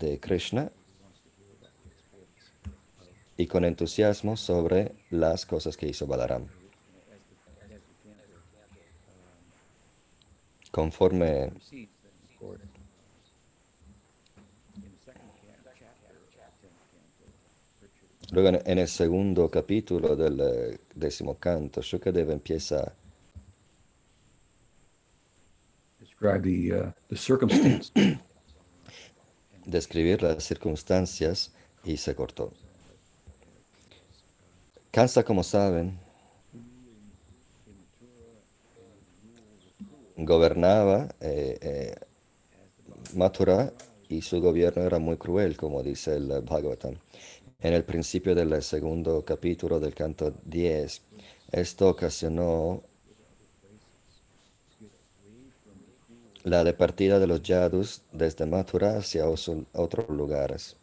de Krishna y con entusiasmo sobre las cosas que hizo Balaram. Conforme Luego en, el segundo capítulo del eh, décimo canto, Shukadeva empieza uh, describir las circunstancias y se cortó. Kansa, como saben, gobernaba eh, eh, y su gobierno era muy cruel, como dice el Bhagavatam en el principio del segundo capítulo del canto 10. Esto ocasionó la departida de los Yadus desde Mathura hacia otros lugares.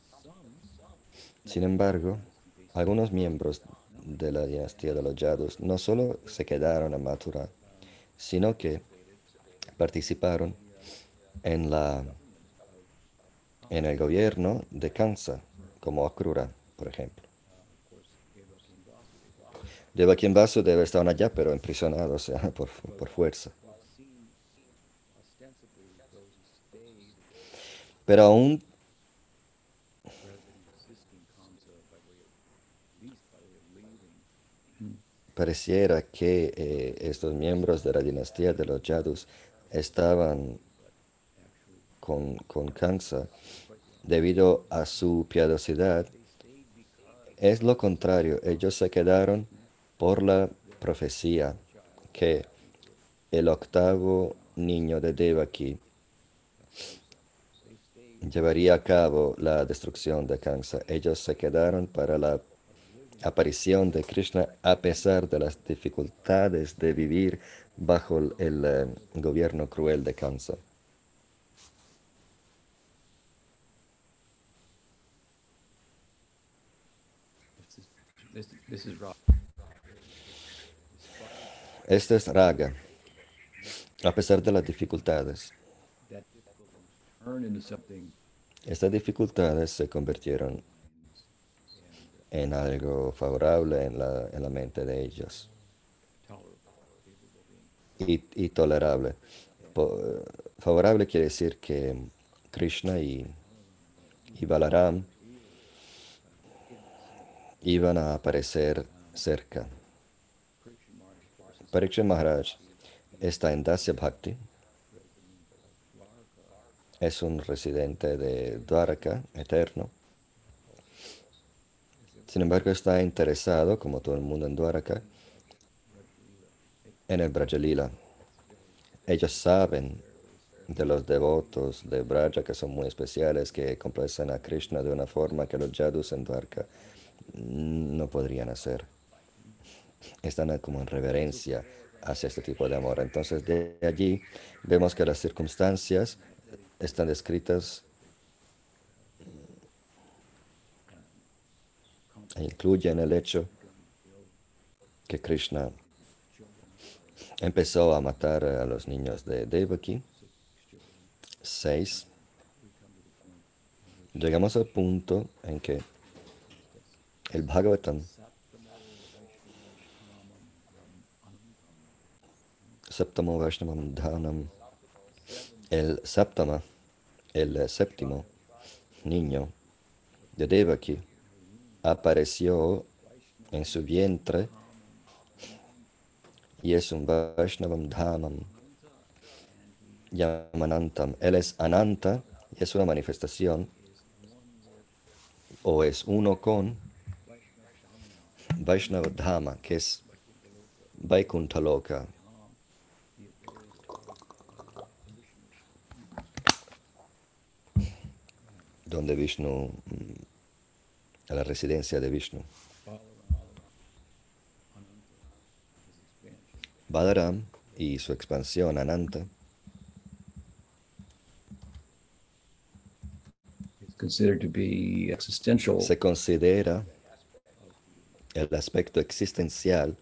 Sin embargo, algunos miembros de la dinastía de los Yadus no solo se quedaron en Mathura, sino que participaron en, la, en el gobierno de Kansa como Akrura por ejemplo. Deva Basu debe estar allá, pero impresionado, o sea, por, por fuerza. Pero aún pareciera que eh, estos miembros de la dinastía de los Yadus estaban con, con Kansa debido a su piadosidad. Es lo contrario, ellos se quedaron por la profecía que el octavo niño de Devaki llevaría a cabo la destrucción de Kansa. Ellos se quedaron para la aparición de Krishna a pesar de las dificultades de vivir bajo el, eh, gobierno cruel de Kansa. Este es raga, a pesar de las dificultades. Estas dificultades se convirtieron en algo favorable en la, mente de ellos y, tolerable. favorable quiere decir que Krishna y, y Balaram iban a aparecer cerca. Parikshit Maharaj está en Dasya Bhakti. Es un residente de Dwaraka, eterno. Sin embargo, está interesado, como todo el mundo en Dwaraka, en el Brajalila. Ellos saben de los devotos de Braja que son muy especiales, que complacen a Krishna de una forma que los Yadus en Dwaraka no podrían hacer. Están como en reverencia hacia este tipo de amor. Entonces de allí vemos que las circunstancias están descritas e incluyen el hecho que Krishna empezó a matar a los niños de Devaki. Seis. Llegamos al punto en que el Bhagavatam. Septamo Vaishnavam Dhanam. El Saptama, el séptimo niño de Devaki, apareció en su vientre y es un Vaishnavam Dhamam. Yamanantam. Él es Ananta y es una manifestación o es uno con Vaishnava Dhama, que es Vaikuntha donde Vishnu, a la residencia de Vishnu. Balaram y su expansión Ananta se considera el aspecto existencial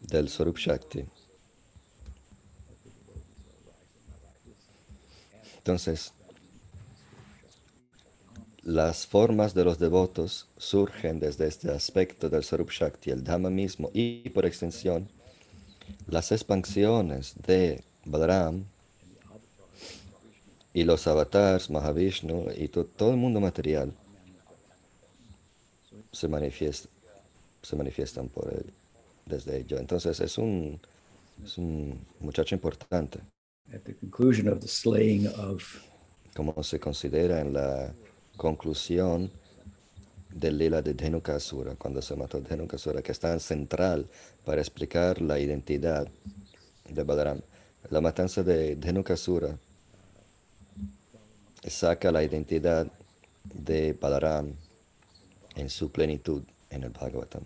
del Swarup Shakti. Entonces, las formas de los devotos surgen desde este aspecto del Sarup Shakti, el Dhamma mismo, y por extensión, las expansiones de Balaram y los avatars, Mahavishnu y todo el mundo material se, manifiesta, se manifiestan por él, desde ello. Entonces es un, es un muchacho importante. At the conclusion of the slaying of como se considera en la conclusión del lila de Dhenukasura, cuando se mató Dhenukasura, que está en central para explicar la identidad de Balaram. La matanza de Dhenukasura saca la identidad de Balaram en su plenitud en el Bhagavatam.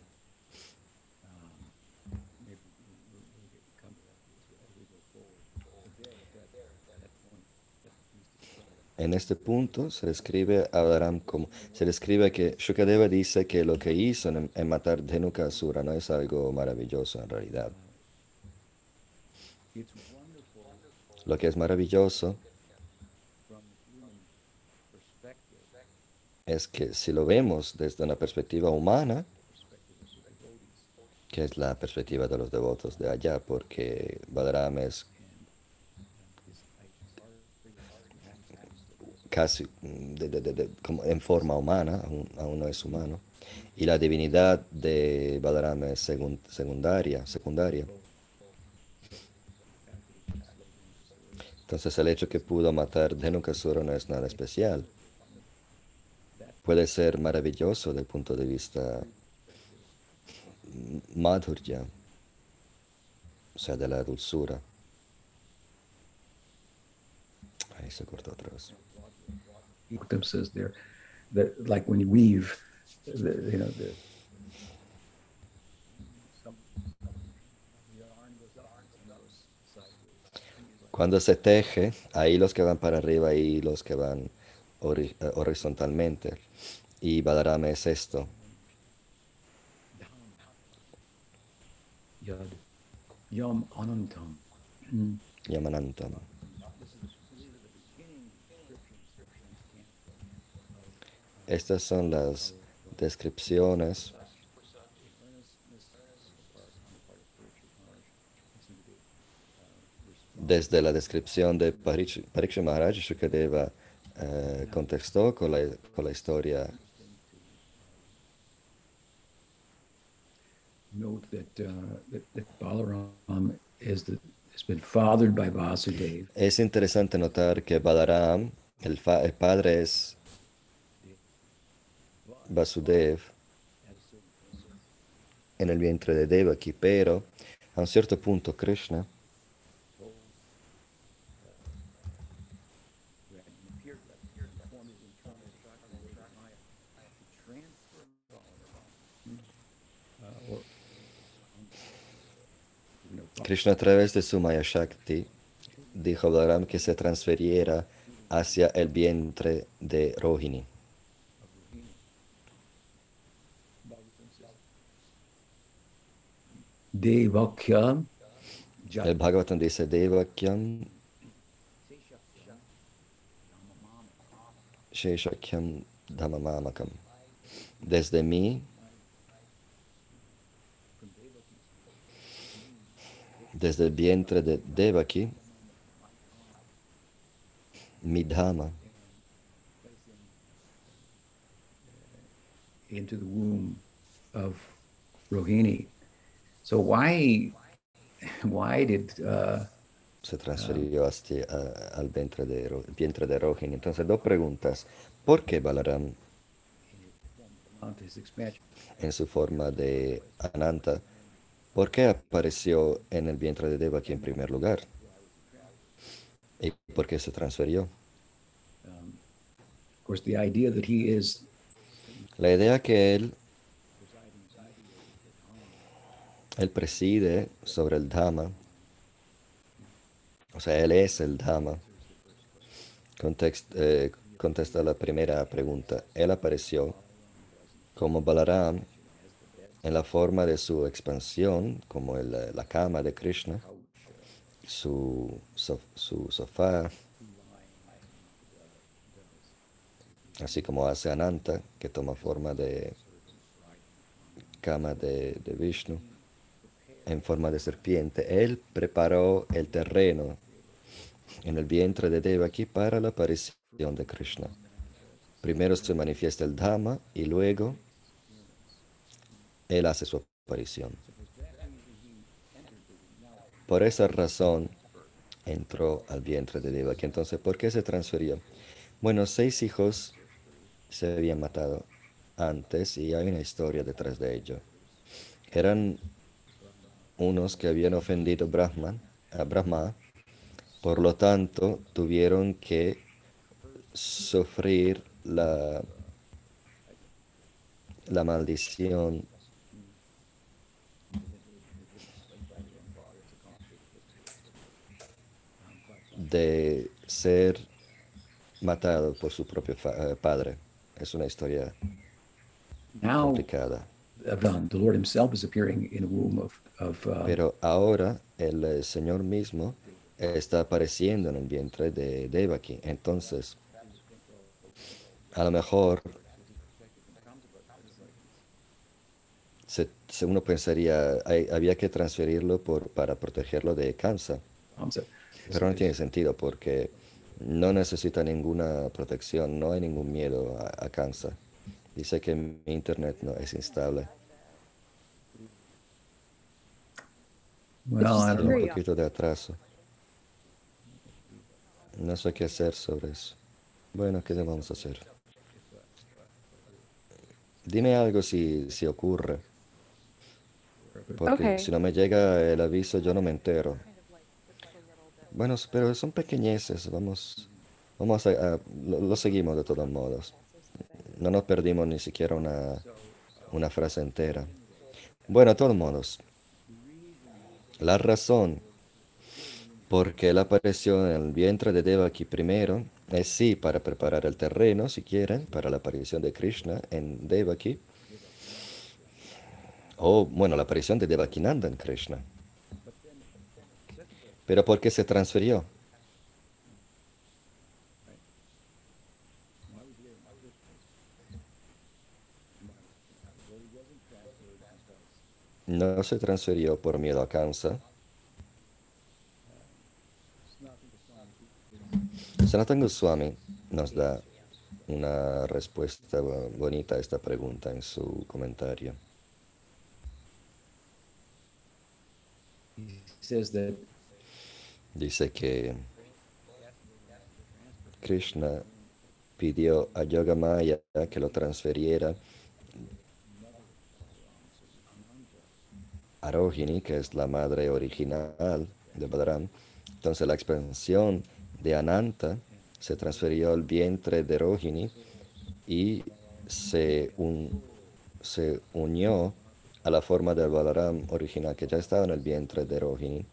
En este punto se describe a Balaram como, se describe que Shukadeva dice que lo que hizo en, en matar Dhenukasura no es algo maravilloso en realidad. Lo que es maravilloso es que si lo vemos desde una perspectiva humana, que es la perspectiva de los devotos de allá, porque Balaram es casi mm, como en forma humana, aún, no es humano, y la divinidad de Balaram es secundaria, secundaria. Entonces el hecho que pudo matar Dhenukasura no es nada especial. Puede ser maravilloso desde el punto de vista madhurya, o sea, de la dulzura. Ahí se cortó otra vez. Says there that like when you weave, the, you know, the, Cuando se teje, ahí los que van para arriba y los que van ori eh, horizontalmente. Y Balaram es esto. Yad. Yam Anantam. Yamanantam. Estas son las descripciones desde la descripción de Pariksha Maharaj, Shukadeva eh, contextó con la, con la historia. Note that, uh, that, that Balaram is the, has been fathered by. Es interesante notar que Balaram, el, fa, el padre es Vasudev en el vientre de Devaki, pero a un cierto punto Krishna Krishna a través de su Maya Shakti dijo a Balaram que se transferiera hacia el vientre de Rohini. Devakyam. El Bhagavatam dice Devakyam Sheshakyam Dhammamamakam. Desde mí, desde el vientre de Devaki, mi Dhamma, into the womb of Rohini. So why, why did uh, se transfirió hasta, uh, al vientre de, vientre de Rohini. Entonces, dos preguntas. ¿Por qué Balaram, en su forma de Ananta, por qué apareció en el vientre de Devaki en primer lugar? ¿Y por qué se transfirió? Um, of course, the idea that he is la idea que él Él preside sobre el Dhamma. O sea, Él es el Dhamma. Eh, contesta la primera pregunta. Él apareció como Balaram en la forma de su expansión, como la cama de Krishna, su, su sofá, así como hace Ananta, que toma forma de cama de, de Vishnu en forma de serpiente. Él preparó el terreno en el vientre de Devaki para la aparición de Krishna. Primero se manifiesta el Dhamma y luego él hace su aparición. Por esa razón entró al vientre de Devaki. Entonces, ¿por qué se transfirió? Bueno, seis hijos se habían matado antes y hay una historia detrás de ello. Eran unos que habían ofendido Brahman, a Brahma, por lo tanto tuvieron que sufrir la, la maldición de ser matado por su propio eh, padre. Es una historia complicada. Um, the Lord Himself is appearing in a womb of, of uh, Pero ahora el eh, Señor mismo está apareciendo en el vientre de Devaki. Entonces, a lo mejor se, se- uno pensaría, hay- había que transferirlo por, para protegerlo de cáncer. Hamza. Pero no tiene sentido porque no necesita ninguna protección, no hay ningún miedo a, a cáncer. Dice que mi internet no es instable. Well, I don't Tiene know. un poquito de atraso. No sé qué hacer sobre eso. Bueno, ¿qué vamos a hacer? Dime algo si, si ocurre. Porque si no me llega el aviso, yo no me entero. Bueno, pero son pequeñeces. Vamos, vamos a, a- lo, lo seguimos de todos modos. No nos perdimos ni siquiera una, una frase entera. Bueno, de todos modos. La razón por qué él apareció en el vientre de Devaki primero es sí para preparar el terreno, si quieren, para la aparición de Krishna en Devaki. O, bueno, la aparición de Devakinanda en Krishna. Pero ¿por qué se transfirió? No se transfirió por miedo a cáncer. Sanatan Goswami nos da una respuesta bo- bonita a esta pregunta en su comentario. Dice que Krishna pidió a Yogamaya que lo transfiriera a Rohini, que es la madre original de Balaram. Entonces la expansión de Ananta se transfirió al vientre de Rohini y se, un- se unió a la forma del Balaram original que ya estaba en el vientre de Rohini.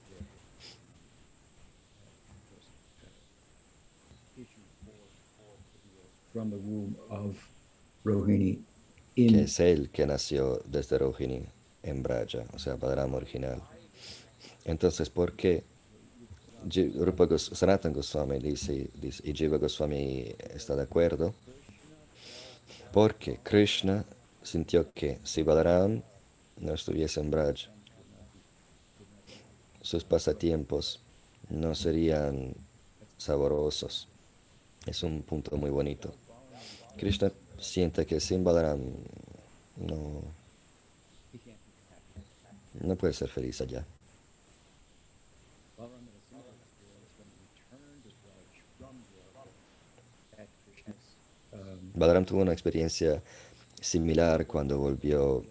from the womb of Rohini que es él que nació desde Rohini en Braja, o sea, Balaram original. Entonces, ¿por qué Rupa Gos- Goswami dice, dice- y Jiva Goswami está de acuerdo? Porque Krishna sintió que si Balaram no estuviese en Braja, sus pasatiempos no serían saborosos. Es un punto muy bonito. Krishna siente que sin Balaram no, no puede ser feliz allá. Balaram tuvo una experiencia similar cuando volvió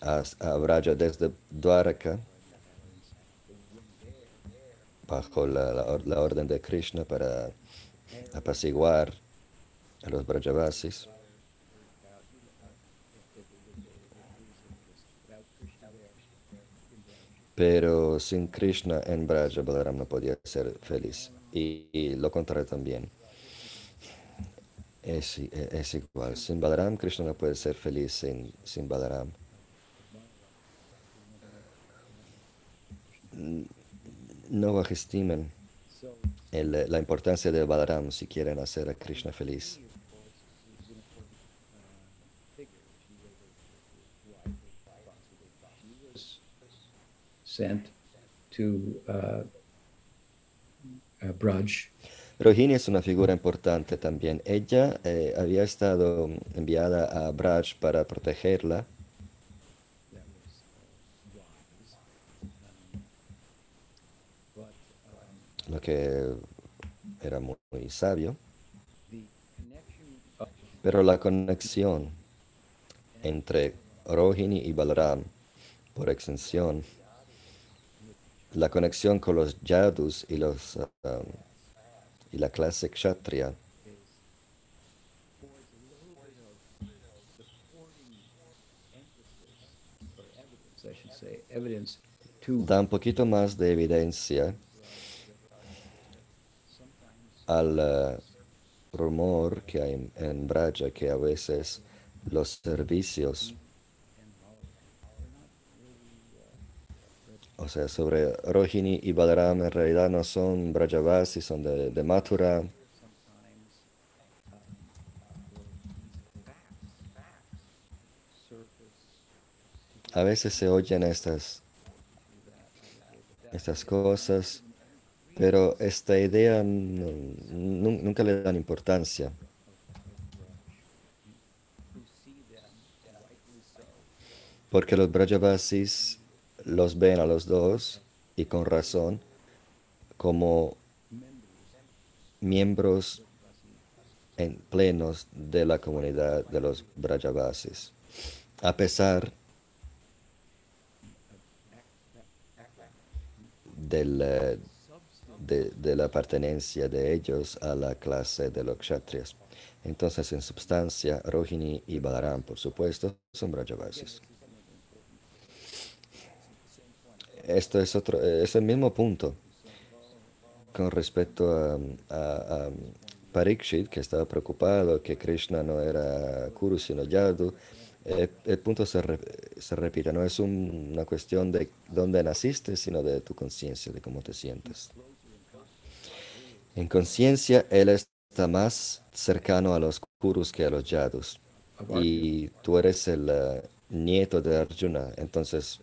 a, a Braja desde Dwaraka bajo la, la la orden de Krishna para apaciguar a los Brajavasis. Pero sin Krishna en Braja, Balaram no podía ser feliz. Y, lo contrario también. Es, igual. Sin Balaram, Krishna no puede ser feliz sin, sin Balaram. N- No bajestimen la importancia de Balaram si quieren hacer a Krishna feliz. Sent uh, uh, Braj. Rohini es una figura importante también. Ella eh, había estado enviada a Braj para protegerla. Lo que era muy, muy sabio. Pero la conexión entre Rohini y Balaram, por extensión, la conexión con los Yadus y, los, um, y la clase Kshatriya. Da un poquito más de evidencia al uh, rumor que hay en, en Braja que a veces los servicios o sea, sobre Rohini y Balaram en realidad no son Brajavasi, son de, de Mathura. A veces se oyen estas, estas cosas, pero esta idea nunca le dan importancia. Porque los Brajavasis los ven a los dos, y con razón, como miembros en plenos de la comunidad de los Brajavasis, a pesar del, de, de, la pertenencia de ellos a la clase de los kshatriyas. Entonces, en substancia, Rohini y Balaram, por supuesto, son Brajavasis. Esto es otro, es el mismo punto con respecto a, a, Parikshit, que estaba preocupado que Krishna no era Kuru sino Yadu. El, punto se, se, repite, no es una cuestión de dónde naciste, sino de tu conciencia, de cómo te sientes. En conciencia, él está más cercano a los Kurus que a los Yadus. Y tú eres el uh, nieto de Arjuna, entonces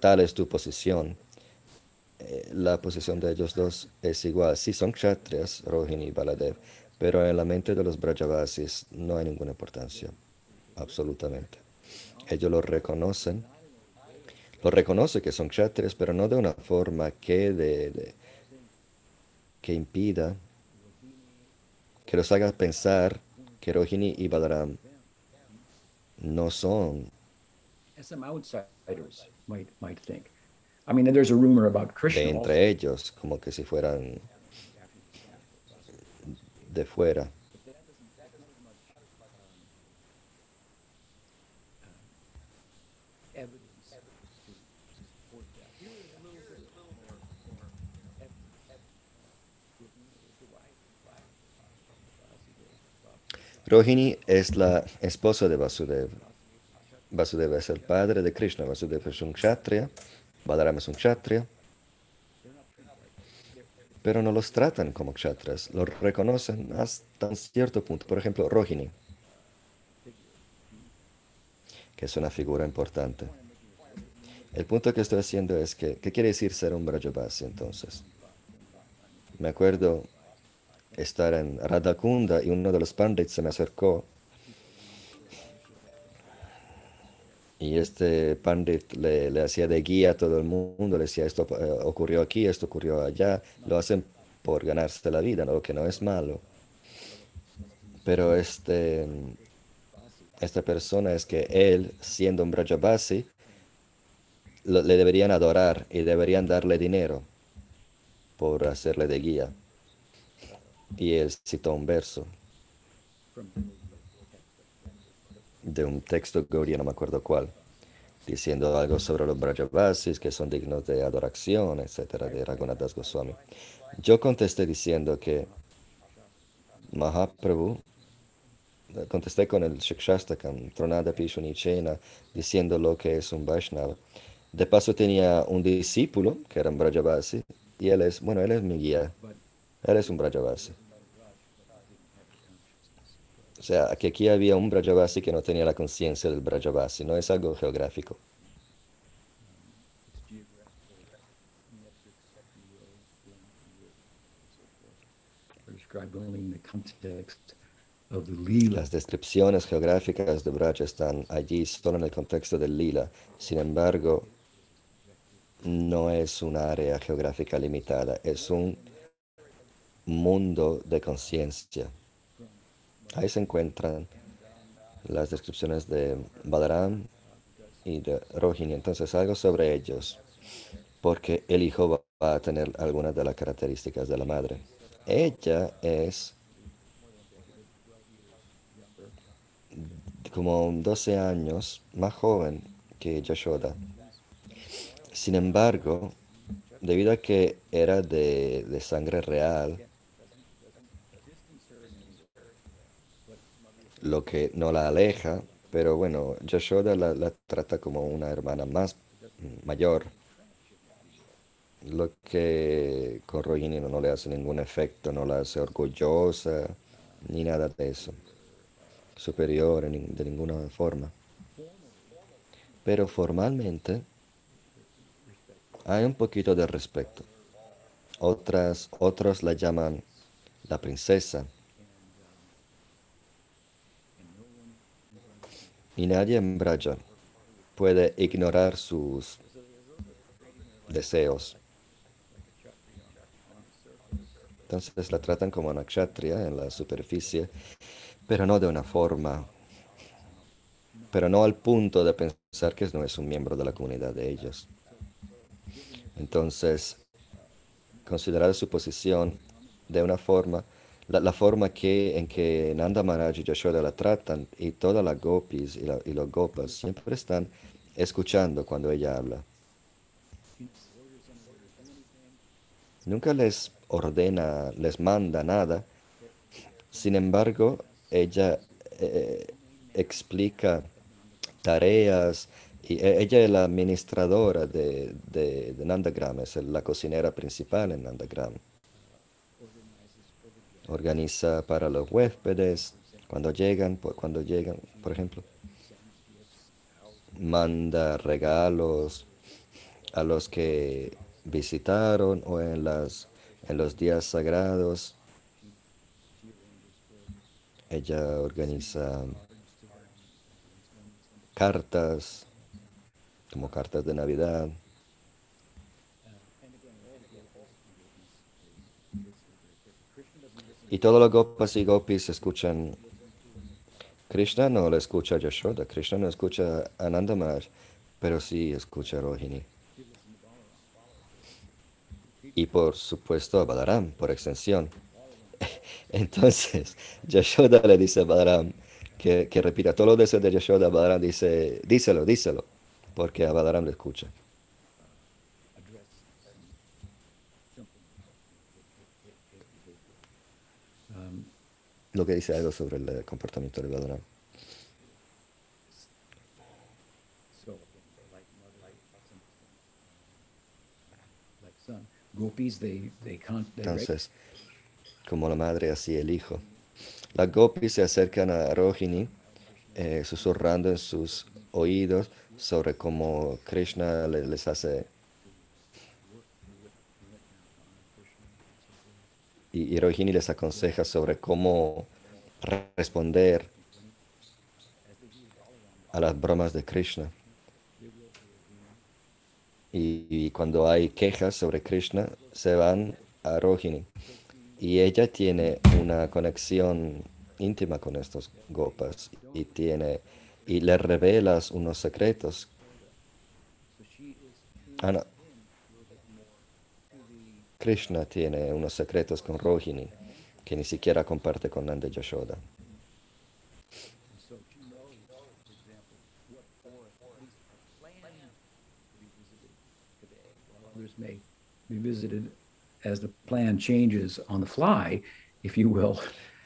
tal es tu posición. Eh, la posición de ellos dos es igual. Sí, son kshatriyas, Rohini y Baladev, pero en la mente de los Brajavasis no hay ninguna importancia, absolutamente. Ellos lo reconocen, lo reconocen que son kshatriyas, pero no de una forma que, de, que impida, que los haga pensar que Rohini y Balaram no son might might think. I mean, there's a rumor about Krishna. De entre ellos, como que si fueran de fuera. Rohini es la esposa de Vasudev. Vasudeva es el padre de Krishna, Vasudeva es un kshatriya, Balarama es un kshatriya, pero no los tratan como kshatriyas, los reconocen hasta un cierto punto. Por ejemplo, Rohini, que es una figura importante. El punto que estoy haciendo es que, ¿qué quiere decir ser un Brajabasi entonces? Me acuerdo estar en Radhakunda y uno de los pandits se me acercó Y este pandit le, le, hacía de guía a todo el mundo, le decía, esto eh, ocurrió aquí, esto ocurrió allá. Lo hacen por ganarse la vida, lo que no es malo. Pero este, esta persona es que él, siendo un Brajabasi, le deberían adorar y deberían darle dinero por hacerle de guía. Y él citó un verso de un texto Gaudiya, no me acuerdo cuál, diciendo algo sobre los Brajavasis que son dignos de adoración, etcétera, de Raghunath Goswami. Yo contesté diciendo que Mahaprabhu, contesté con el Shikshastakam, Tronada Pishunichena, diciendo lo que es un Vaishnava. De paso tenía un discípulo que era un Brajavasi, y él es, bueno, él es mi guía, él es un Brajavasi. O sea, que aquí había un Brajavasi que no tenía la conciencia del Brajavasi, no es algo geográfico. Las descripciones geográficas de Braja están allí solo en el contexto del lila. Sin embargo, no es un área geográfica limitada, es un mundo de conciencia. Ahí se encuentran las descripciones de Balaram y de Rohini. Entonces, algo sobre ellos, porque el hijo va a tener algunas de las características de la madre. Ella es como 12 años más joven que Yashoda. Sin embargo, debido a que era de, de sangre real, lo que no la aleja, pero bueno, Yashoda la, la trata como una hermana más mayor lo que con Rohini no le hace ningún efecto, no la hace orgullosa, ni nada de eso, superior en de ninguna forma. Pero formalmente hay un poquito de respeto. Otras, otros la llaman la princesa. Y nadie en Braja puede ignorar sus deseos. Entonces la tratan como una kshatriya en la superficie, pero no de una forma, pero no al punto de pensar que no es un miembro de la comunidad de ellos. Entonces, considerar su posición de una forma, la, forma en que Nanda Maharaj y Yashoda la tratan, y todas las gopis y, los gopas siempre están escuchando cuando ella habla. Nunca les ordena, les manda nada. Sin embargo, ella eh, explica tareas y e, ella es la administradora de, de, Nandagram, es la cocinera principal en Nandagram. Organiza para los huéspedes cuando llegan, cuando llegan, por ejemplo. Manda regalos a los que visitaron o en las en los días sagrados. Ella organiza cartas, como cartas de Navidad. Y todos los gopas y gopis escuchan. Krishna no le escucha a Yashoda, Krishna no escucha a Nandamaj, pero sí escucha a Rohini y por supuesto a Balaram, por extensión. Entonces, Yashoda le dice a Balaram que, que repita todos los deseos de Yashoda. Balaram dice, díselo, díselo, porque a Balaram le escucha. Lo que dice algo sobre el comportamiento de Balaram. Entonces, como la madre así el hijo. Las gopis se acercan a Rohini, eh, susurrando en sus oídos sobre cómo Krishna les hace... Y, Rohini les aconseja sobre cómo responder a las bromas de Krishna. Y, cuando hay quejas sobre Krishna, se van a Rohini. Y ella tiene una conexión íntima con estos gopas y tiene y le revelas unos secretos. Ah, Krishna tiene unos secretos con Rohini que ni siquiera comparte con Nanda Yashoda.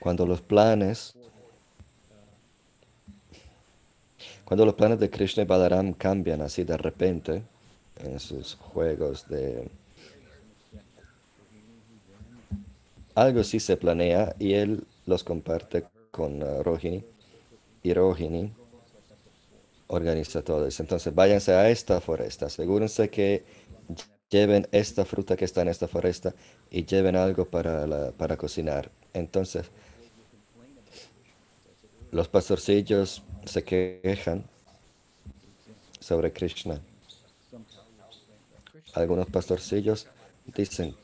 Cuando los planes Cuando los planes de Krishna y Balaram cambian así de repente en sus juegos de... Algo sí se planea y él los comparte con uh, Rohini y Rohini organiza todo eso. Entonces váyanse a esta foresta, asegúrense que lleven esta fruta que está en esta foresta y lleven algo para, para cocinar. Entonces, los pastorcillos se quejan sobre Krishna. Algunos pastorcillos dicen,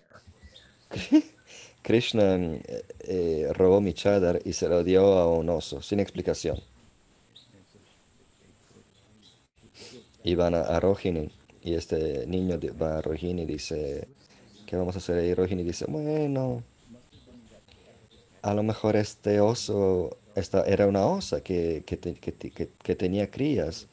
Krishna eh, eh, robó mi chadar y se lo dio a un oso, sin explicación. Y van a, Rohini y este niño va a Rohini y dice, ¿qué vamos a hacer? Y Rohini dice, bueno, a lo mejor este oso esta, era una osa que, que, tenía crías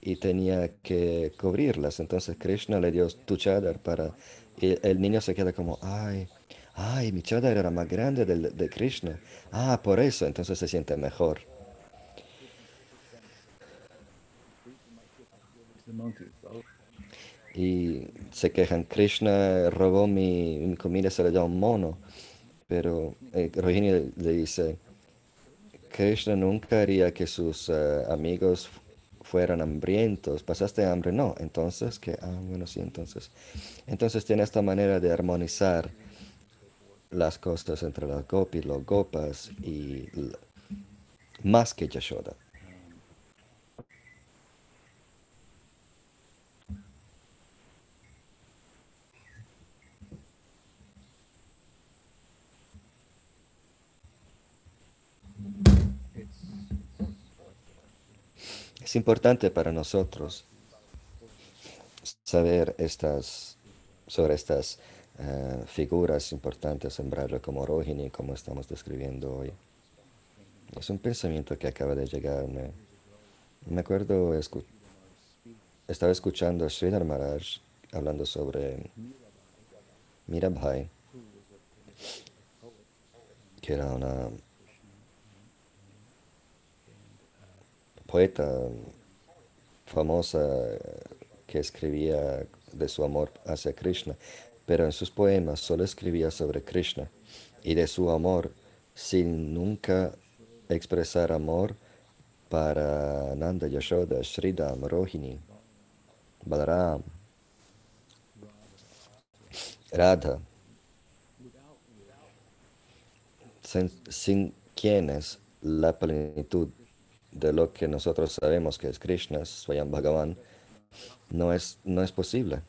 y tenía que cubrirlas. Entonces Krishna le dio tu chadar para... Y el niño se queda como, ay, ay, mi era más grande del, de Krishna. Ah, por eso, entonces se siente mejor. Y se quejan, Krishna robó mi, comida, se le dio un mono. Pero eh, Rohini le dice, Krishna nunca haría que sus eh, amigos fueran hambrientos. ¿Pasaste hambre? No. Entonces, que, ah, bueno, sí, entonces. Entonces tiene esta manera de armonizar las cosas entre las gopis, los gopas y más que Yashoda. Es importante para nosotros saber estas, sobre estas eh, figuras importantes en Brahma como Rohini, como estamos describiendo hoy. Es un pensamiento que acaba de llegarme. Me acuerdo, estaba escuchando a Sridhar Maharaj hablando sobre Mirabhai, que era una poeta famosa que escribía de su amor hacia Krishna, pero en sus poemas solo escribía sobre Krishna y de su amor sin nunca expresar amor para Nanda Yashoda, Sridham, Rohini, Balaram, Radha, sin, quienes la plenitud de lo que nosotros sabemos que es Krishna, Swayam Bhagavan, no es, no es posible.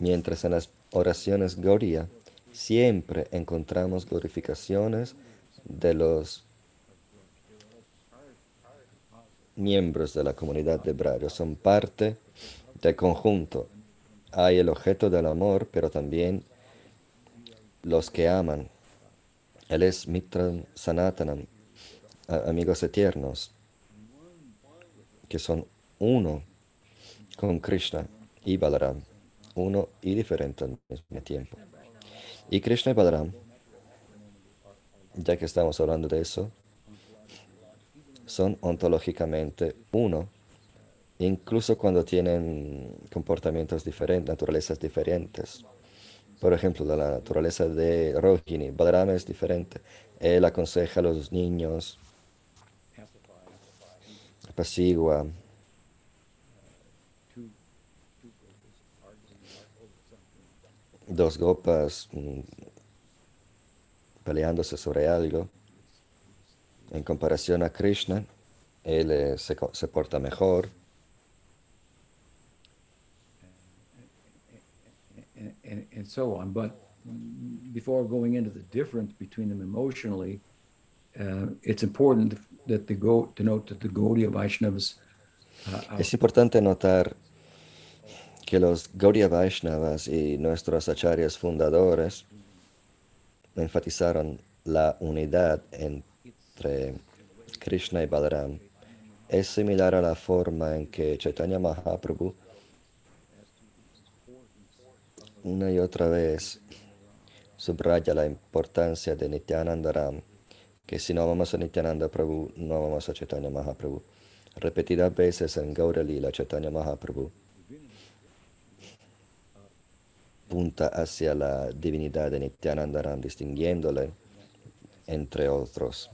Mientras en las oraciones Gaudiya siempre encontramos glorificaciones de los miembros de la comunidad de Braga, son parte del conjunto. Hay el objeto del amor, pero también los que aman. Él es Mitra Sanatanam, amigos eternos, que son uno con Krishna y Balaram, uno y diferente al mismo tiempo. Y Krishna y Balaram, ya que estamos hablando de eso, son ontológicamente uno, incluso cuando tienen comportamientos diferentes, naturalezas diferentes. Por ejemplo, la naturaleza de Rohini, Balaram es diferente. Él aconseja a los niños apacigua. Dos gopas mm, peleándose sobre algo. En comparación a Krishna, él eh, se, se porta mejor. And, and, so on. But before going into the difference between them emotionally, uh, it's important es importante notar que los Gaudiya Vaishnavas y nuestros acharyas fundadores enfatizaron la unidad entre Krishna y Balaram. Es similar a la forma en que Chaitanya Mahaprabhu una y otra vez subraya la importancia de Nityanandaram que si no vamos a Nityananda Prabhu, no vamos a Chaitanya Mahaprabhu. Repetidas veces en Gaura Lila, Chaitanya Mahaprabhu punta hacia la divinidad de Nityanandaram, distinguiéndole entre otros.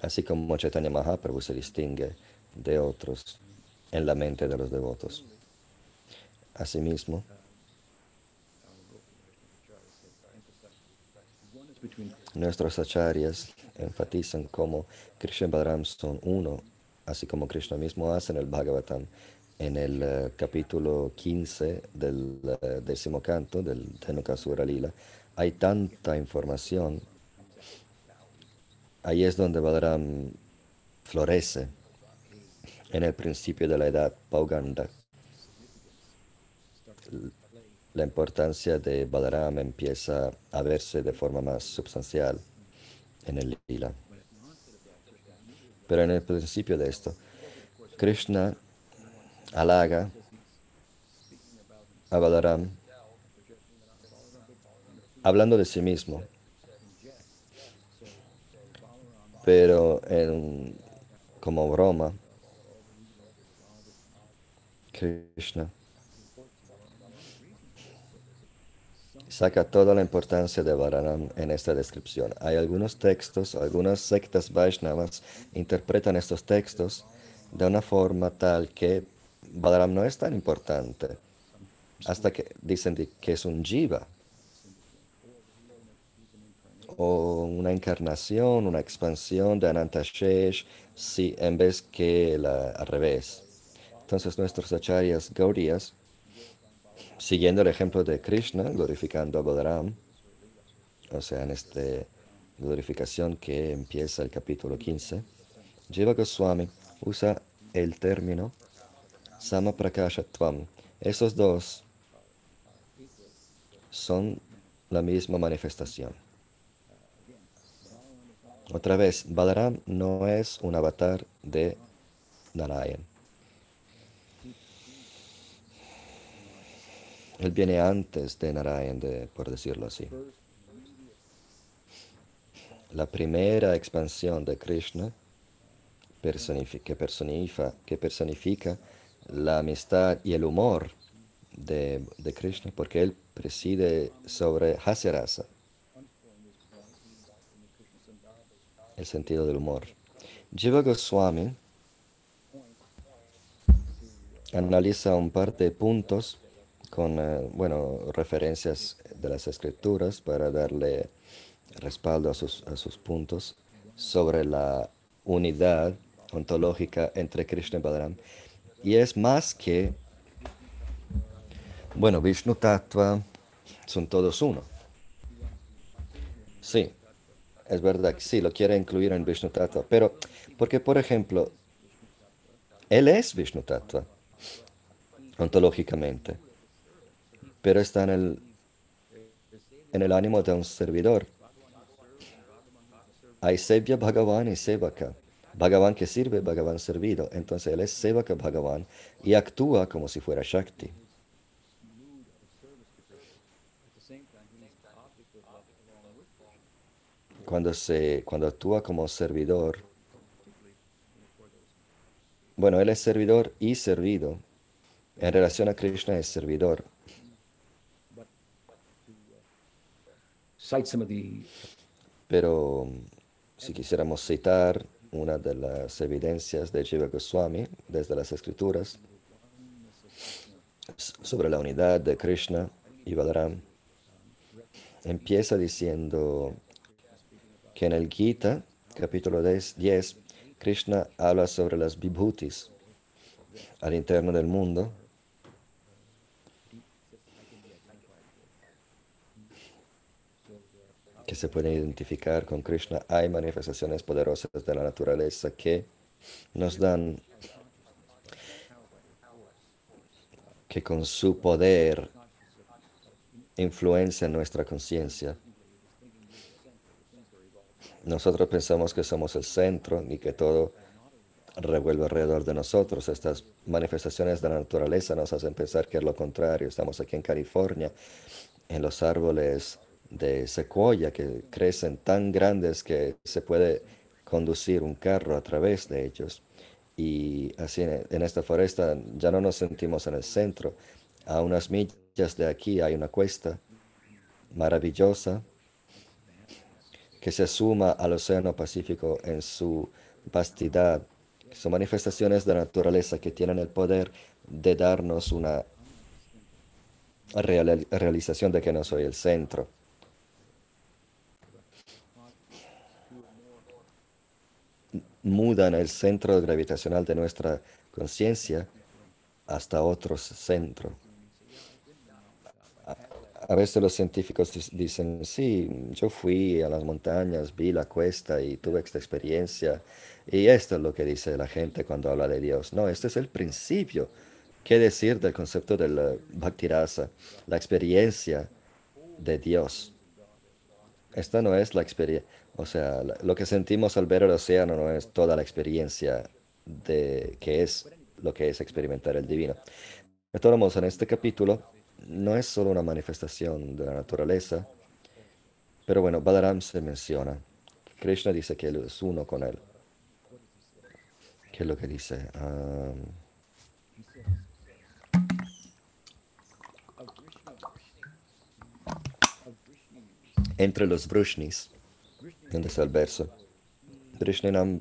Así como Chaitanya Mahaprabhu se distingue de otros en la mente de los devotos. Asimismo, Nuestros acharyas enfatizan cómo Krishna Balaram son uno, así como Krishna mismo hace en el Bhagavatam, en el eh, capítulo 15 del eh, décimo canto del Dhenukasura Lila. Hay tanta información. Ahí es donde Balaram florece en el principio de la edad Pauganda. La importancia de Balaram empieza a verse de forma más sustancial en el lila. Pero en el principio de esto, Krishna halaga a Balaram hablando de sí mismo, pero en, como broma, Krishna saca toda la importancia de Balaram en esta descripción. Hay algunos textos, algunas sectas Vaishnavas interpretan estos textos de una forma tal que Balaram no es tan importante, hasta que dicen que es un jiva, o una encarnación, una expansión de Anantashesh, si en vez que la, al revés. Entonces nuestros acharyas Gaudiyas siguiendo el ejemplo de Krishna, glorificando a Balaram, o sea, en esta glorificación que empieza el capítulo 15, Jiva Goswami usa el término Sama Prakashatvam. Esos dos son la misma manifestación. Otra vez, Balaram no es un avatar de Narayan. Él viene antes de Narayan, por decirlo así. La primera expansión de Krishna que, personifica, que personifica la amistad y el humor de, Krishna, porque él preside sobre Hasyarasa, el sentido del humor. Jiva Goswami analiza un par de puntos con eh, bueno, referencias de las escrituras para darle respaldo a sus, a sus puntos sobre la unidad ontológica entre Krishna y Balaram. Y es más que, bueno, Vishnu Tattva son todos uno. Sí, es verdad que sí, lo quiere incluir en Vishnu Tattva, pero porque, por ejemplo, él es Vishnu Tattva, ontológicamente pero está en el, en el ánimo de un servidor. Hay Sevya Bhagavan y Sevaka. Bhagavan que sirve, Bhagavan servido. Entonces él es Sevaka Bhagavan y actúa como si fuera Shakti. Cuando, se, cuando actúa como servidor, bueno, él es servidor y servido. En relación a Krishna es servidor. Pero si quisiéramos citar una de las evidencias de Jiva Goswami desde las escrituras sobre la unidad de Krishna y Balaram, empieza diciendo que en el Gita, capítulo 10, Krishna habla sobre las vibhutis al interno del mundo que se pueden identificar con Krishna, hay manifestaciones poderosas de la naturaleza que nos dan que con su poder influencia nuestra conciencia. Nosotros pensamos que somos el centro y que todo revuelve alrededor de nosotros. Estas manifestaciones de la naturaleza nos hacen pensar que es lo contrario. Estamos aquí en California, en los árboles de secuoya que crecen tan grandes que se puede conducir un carro a través de ellos. Y así en, esta foresta ya no nos sentimos en el centro. A unas millas de aquí hay una cuesta maravillosa que se suma al Océano Pacífico en su vastidad. Son manifestaciones de naturaleza que tienen el poder de darnos una realización de que no soy el centro. Mudan el centro gravitacional de nuestra conciencia hasta otro centro. A, veces los científicos dicen, sí, yo fui a las montañas, vi la cuesta y tuve esta experiencia. Y esto es lo que dice la gente cuando habla de Dios. No, este es el principio. ¿Qué decir del concepto del eh, Bhakti Rasa? La experiencia de Dios. Esta no es la experiencia, o sea, lo que sentimos al ver el océano no es toda la experiencia de que es lo que es experimentar el divino. De todos modos, en este capítulo no es solo una manifestación de la naturaleza, pero bueno, Balaram se menciona. Krishna dice que él es uno con él. ¿Qué es lo que dice? Entre los Vrishnis, ¿dónde está el verso? Vrishninam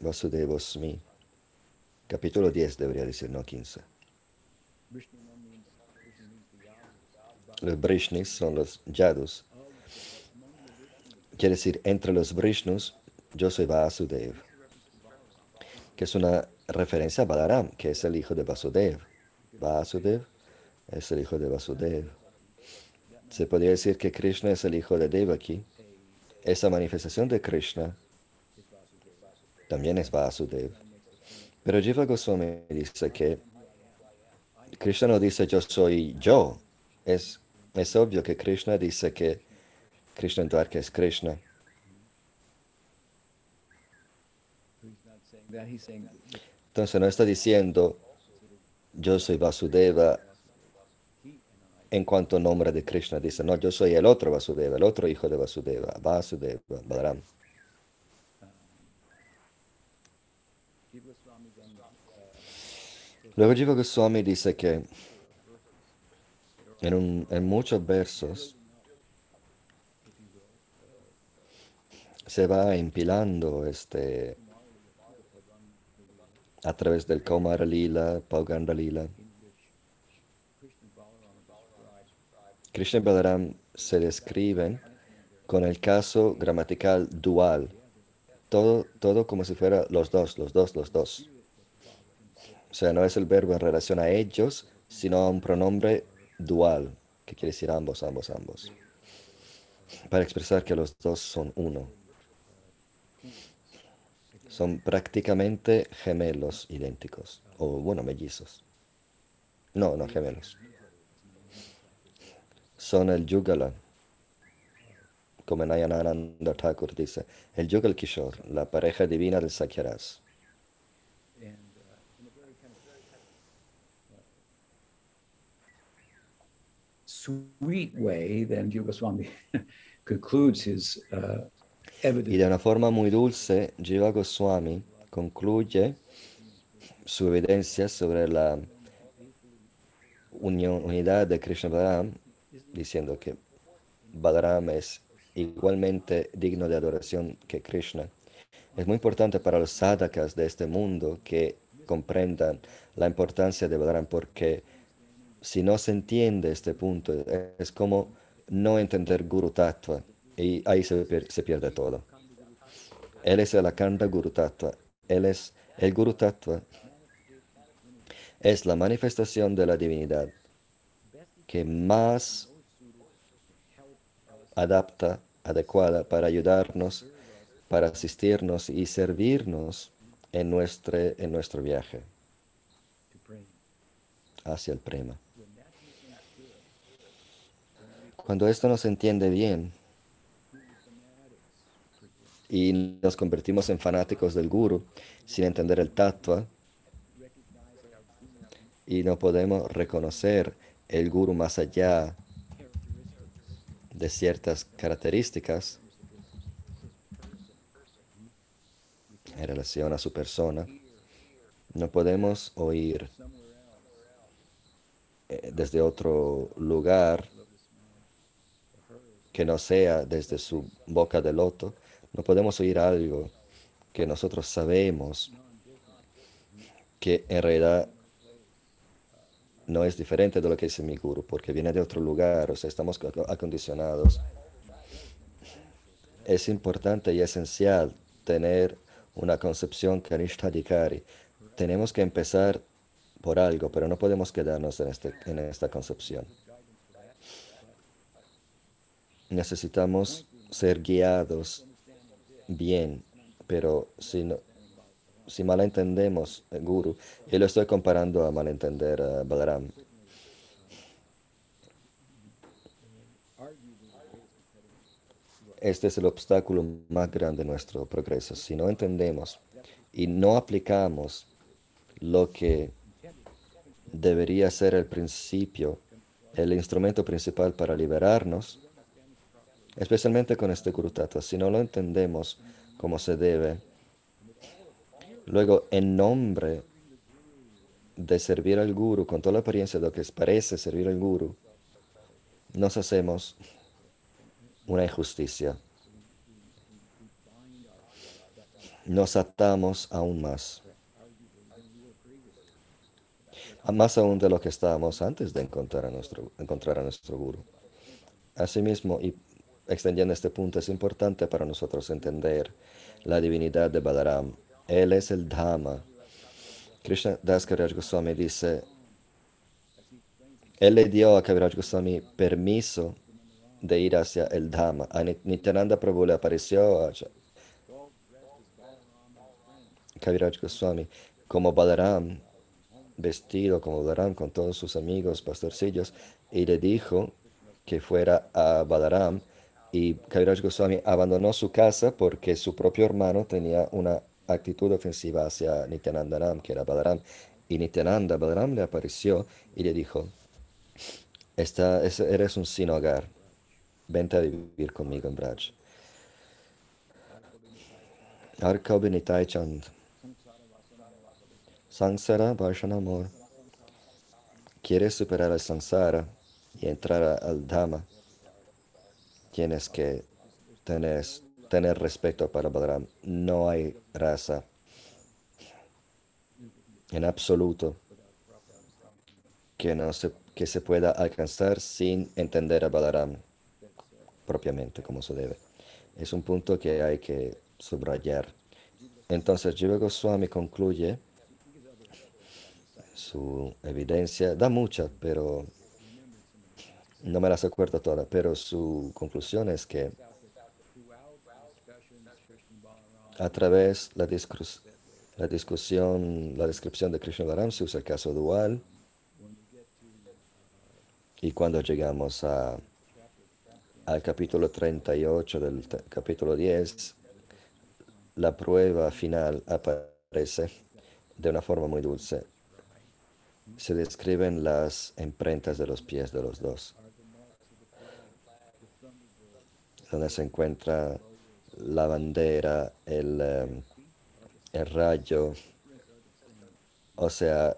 Vasudevosmi. Capítulo 10 debería decir, no 15. Los Vrishnis son los Yadus. Quiere decir, entre los Vrishnus, yo soy Vasudev, que es una referencia a Balaram, que es el hijo de Vasudev. Vasudev es el hijo de Vasudev. Se podría decir que Krishna es el hijo de Devaki. Esa manifestación de Krishna también es Vasudev. Pero Jiva Goswami dice que Krishna no dice yo soy yo. Es, es obvio que Krishna dice que Krishna Dwarka es Krishna. Entonces no está diciendo yo soy Vasudeva en cuanto nombre de Krishna. Dice, no, yo soy el otro Vasudeva, el otro hijo de Vasudeva, Vasudeva, Balaram. Luego Jiva Goswami dice que en, un- en muchos versos se va empilando este a través del Kaumara Lila, Pauganda Lila. Krishna y Balaram se describen con el caso gramatical dual. Todo, todo como si fuera los dos, los dos, los dos. O sea, no es el verbo en relación a ellos, sino a un pronombre dual, que quiere decir ambos, ambos, ambos. Para expresar que los dos son uno. Son prácticamente gemelos idénticos, o bueno, mellizos. No, no gemelos. Son el Yugala, como Nayanananda Thakur dice, el Yugal Kishore, la pareja divina del Sakyaras. sweet way, then Jiva Swami concludes his uh, Y de una forma muy dulce, Jiva Goswami concluye su evidencia sobre la unión, unidad de Krishna Balaram, diciendo que Balaram es igualmente digno de adoración que Krishna. Es muy importante para los sadhakas de este mundo que comprendan la importancia de Balaram porque si no se entiende este punto, es como no entender Guru Tattva y ahí se, pier- se pierde todo. Él es el Akanda Guru Tattva, él es el Guru Tattva, es la manifestación de la divinidad que más adapta, adecuada para ayudarnos, para asistirnos y servirnos en nuestro, en nuestro viaje hacia el prema. Cuando esto no se entiende bien y nos convertimos en fanáticos del guru sin entender el tattva y no podemos reconocer el guru más allá de ciertas características en relación a su persona, no podemos oír eh, desde otro lugar que no sea desde su boca de loto, no podemos oír algo que nosotros sabemos que en realidad no es diferente de lo que dice mi guru, porque viene de otro lugar, o sea, estamos ac- acondicionados. Es importante y esencial tener una concepción Kanishthadikari. Tenemos que empezar por algo, pero no podemos quedarnos en, este, en esta concepción. Necesitamos ser guiados bien, pero si, no, si malentendemos el guru, y lo estoy comparando a malentender a Balaram, este es el obstáculo más grande de nuestro progreso. Si no entendemos y no aplicamos lo que debería ser el principio, el instrumento principal para liberarnos, especialmente con este Guru si no lo entendemos como se debe, luego en nombre de servir al Guru, con toda la apariencia de lo que parece servir al Guru, nos hacemos una injusticia. Nos atamos aún más. Más aún de lo que estábamos antes de encontrar a nuestro, encontrar a nuestro guru. Asimismo, y extendiendo este punto, es importante para nosotros entender la divinidad de Balaram. Él es el Dhamma. Krishna Das Kaviraj Goswami dice, él le dio a Kaviraj Goswami permiso de ir hacia el Dhamma. A Nityananda Prabhu le apareció a Kaviraj Goswami como Balaram, vestido como Balaram con todos sus amigos pastorcillos, y le dijo que fuera a Balaram. Y Kaviraj Goswami abandonó su casa porque su propio hermano tenía una actitud ofensiva hacia Nityananda que era Balaram. Y Nityananda, Balaram le apareció y le dijo, Esta, eres un sin hogar Vente a vivir conmigo en Braj. Arkabinitai Chand. Sansara Amor. Quieres superar el Sansara y entrar al Dhamma. Tienes que tener, tener respeto para Balaram. No hay raza en absoluto que, no se, que se pueda alcanzar sin entender a Balaram propiamente como se debe. Es un punto que hay que subrayar. Entonces, Jiva Goswami concluye su evidencia, da mucha, pero no me las acuerdo todas, pero su conclusión es que a través de la, la discusión, la descripción de Krishna Varam usa el caso dual, y cuando llegamos a al capítulo 38 del capítulo 10, la prueba final aparece de una forma muy dulce. Se describen las imprentas de los pies de los dos, donde se encuentra la bandera, el, em, el rayo, o sea,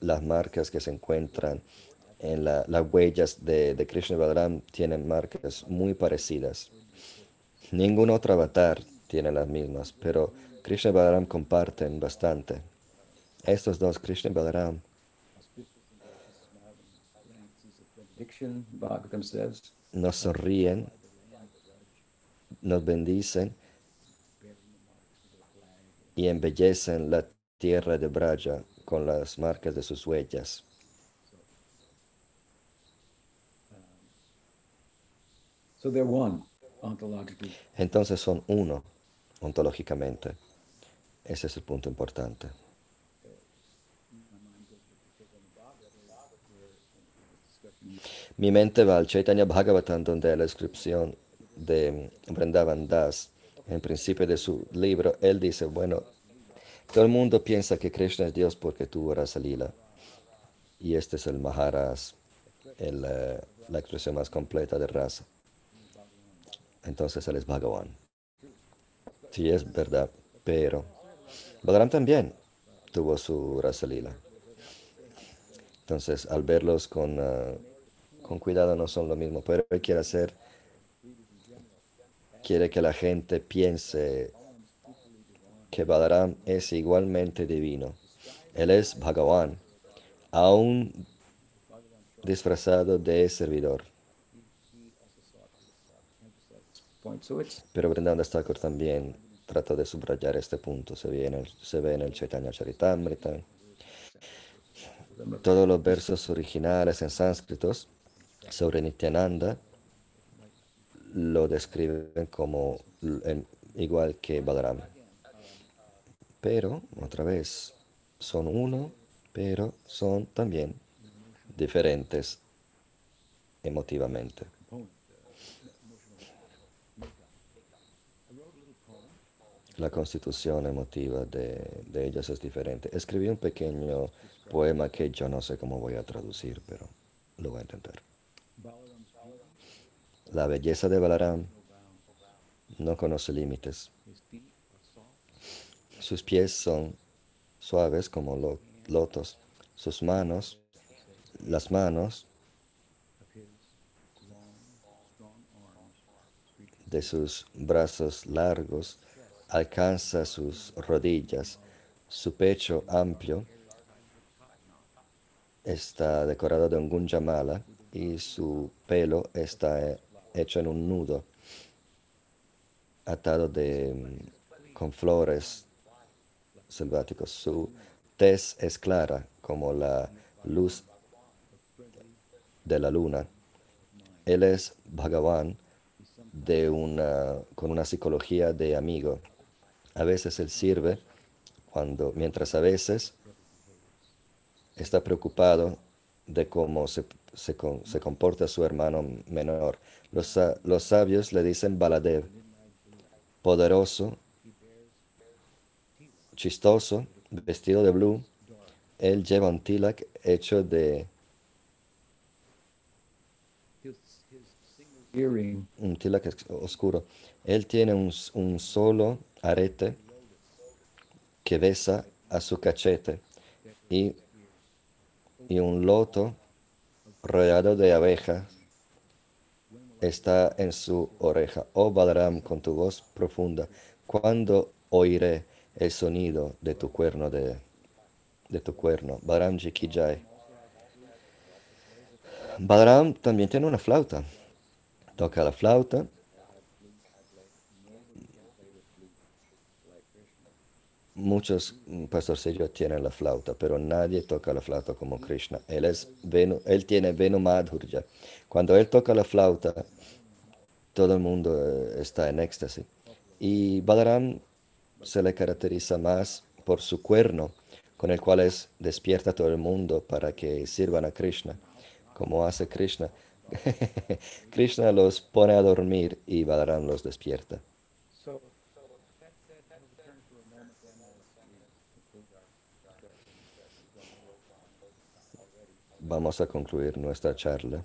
las marcas que se encuentran en las huellas de, de, Krishna y tienen marcas muy parecidas. Ningún otro avatar tiene las mismas, pero Krishna y Balaram comparten bastante. Estos dos, Krishna y Balaram, nos sonríen, nos bendicen y embellecen la tierra de Braja con las marcas de sus huellas. Entonces son uno ontológicamente. Ese es el punto importante. Mi mente va al Chaitanya Bhagavatam, donde la descripción de Vrindavan Das, en principio de su libro, él dice, bueno, todo el mundo piensa que Krishna es Dios porque tuvo Rasalila. Y este es el Maharas, el, eh, la expresión más completa de raza entonces él es Bhagavan. Sí, es verdad, pero Balaram también tuvo su Rasalila. Entonces, al verlos con, ah, con cuidado no son lo mismo, pero él quiere hacer, quiere que la gente piense que Balaram es igualmente divino. Él es Bhagavan, aún disfrazado de servidor. Pero Vrindavan Thakur también trata de subrayar este punto. Se ve en el, se ve en el Chaitanya Charitamrita. Todos los versos originales en sánscritos sobre Nityananda lo describen como igual que Balaram. Pero, otra vez, son uno, pero son también diferentes emotivamente. La constitución emotiva de, de ellos es diferente. Escribí un pequeño poema que yo no sé cómo voy a traducir, pero lo voy a intentar. La belleza de Balaram no conoce límites. Sus pies son suaves como lo- lotos. Sus manos, las manos de sus brazos largos alcanza sus rodillas. Su pecho amplio está decorado de un gunjamala y su pelo está hecho en un nudo atado de mm, con flores selváticos. Su tez es clara como la luz de la luna. Él es Bhagavan de una, con una psicología de amigo. A veces él sirve cuando, mientras a veces está preocupado de cómo se, se, con- se comporta su hermano menor. Los, los sabios le dicen Baladev, poderoso, chistoso, vestido de blue. Él lleva un tilak hecho de un tilak oscuro. Él tiene un, un solo arete que besa a su cachete y, y un loto rodeado de abejas está en su oreja. Oh Balaram, con tu voz profunda, ¿cuándo oiré el sonido de tu cuerno de, de tu cuerno? Balaram Ji Ki Jai. Balaram también tiene una flauta. Toca la flauta. Muchos mm, pastorcillos tienen la flauta, pero nadie toca la flauta como Krishna. Él, es Venu, él tiene Venu. Cuando él toca la flauta, todo el mundo eh, está en éxtasis. Y Balaram se le caracteriza más por su cuerno, con el cual es, despierta todo el mundo para que sirvan a Krishna, como hace Krishna. Krishna los pone a dormir y Balaram los despierta. So, that said, we'll return for a moment then as we conclude our discussion. Vamos a concluir nuestra charla,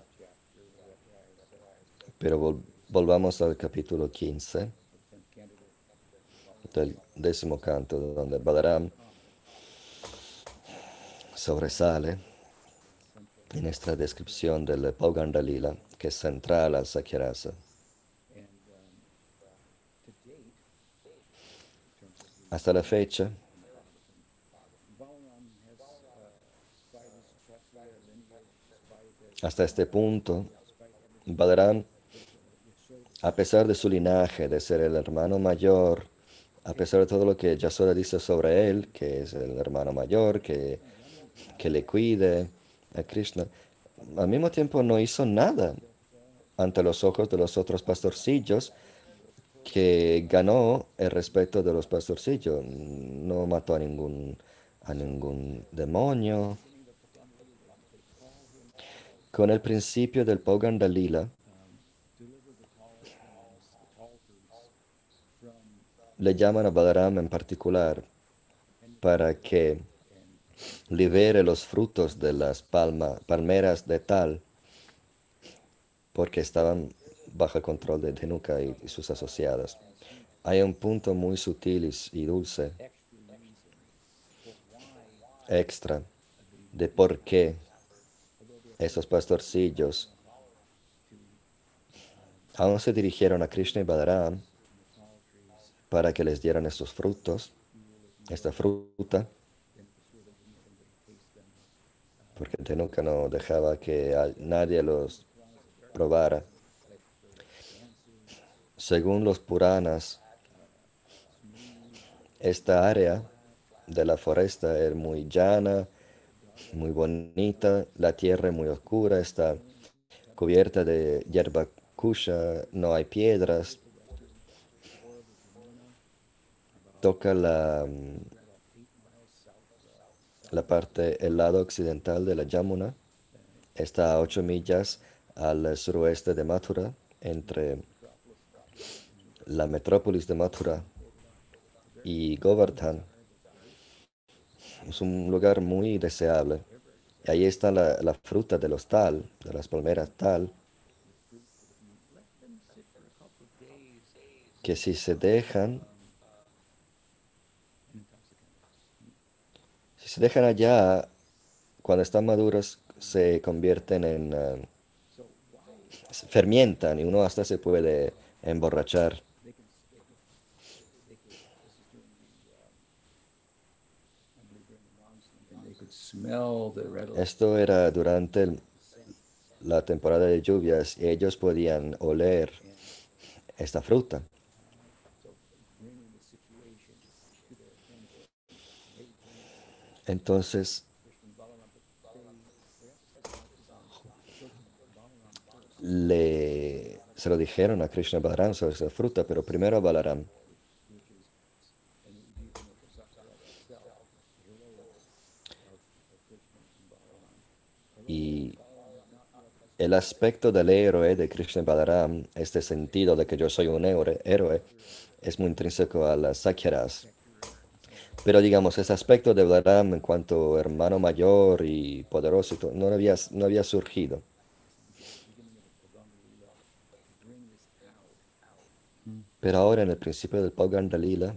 pero vol- volvamos al capítulo 15 del décimo canto, donde Balaram sobresale en esta descripción del Pauganda Lila, que es central al Sakyarasa. Hasta la fecha, Balaram has, uh, despite his Kshatriya lineage, despite the, hasta este punto, Balaram, a pesar de su linaje, de ser el hermano mayor, a pesar de todo lo que Yasoda dice sobre él, que es el hermano mayor, que, que le cuide a Krishna, al mismo tiempo no hizo nada ante los ojos de los otros pastorcillos que ganó el respeto de los pastorcillos. No mató a ningún, a ningún demonio. Con el principio del Pauganda Lila, le llaman a Balaram en particular para que libere los frutos de las palma- palmeras de tal, porque estaban bajo el control de Denuka y, sus asociadas. Hay un punto muy sutil y, y dulce, extra, de por qué esos pastorcillos aún se dirigieron a Krishna y Balaram para que les dieran estos frutos, esta fruta, porque Tenuca no dejaba que nadie los probara. según los Puranas, esta área de la foresta es muy llana, muy bonita, la tierra es muy oscura, está cubierta de hierba kusha, no hay piedras. Toca la, la parte, el lado occidental de la Yamuna. Está a 8 millas al suroeste de Mathura, entre la metrópolis de Mathura y Govardhan. Es un lugar muy deseable. Y ahí está la, fruta de los tal, de las palmeras tal, que si se dejan, si se dejan allá, cuando están maduros, se convierten en, eh, se fermientan y uno hasta se puede emborrachar. Esto era durante la temporada de lluvias y ellos podían oler esta fruta. Entonces, le, se lo dijeron a Krishna Balaram sobre esa fruta, pero primero a Balaram. El aspecto del héroe de Krishna Balaram, este sentido de que yo soy un héroe, es muy intrínseco a las Sakyaras. Pero digamos, ese aspecto de Balaram en cuanto hermano mayor y poderoso no había, no había surgido. Pero ahora en el principio del Pauganda Dalila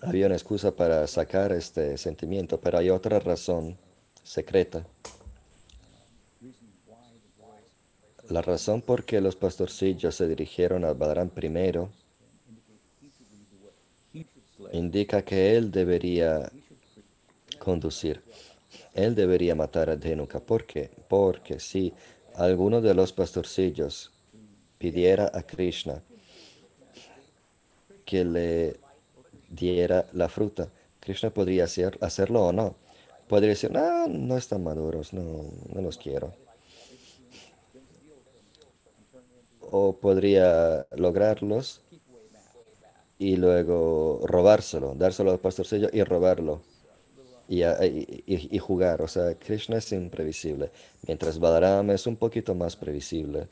había una excusa para sacar este sentimiento, pero hay otra razón secreta. La razón por qué los pastorcillos se dirigieron a Balaram primero indica que él debería conducir. Él debería matar a Denuka. ¿Por qué? Porque si alguno de los pastorcillos pidiera a Krishna que le diera la fruta, Krishna podría hacer, hacerlo o no. Podría decir, no, no están maduros, no, no los quiero. O podría lograrlos y luego robárselo, dárselo al pastorcillo y robarlo. Y, y- y- y jugar. O sea, Krishna es imprevisible, mientras Balaram es un poquito más previsible.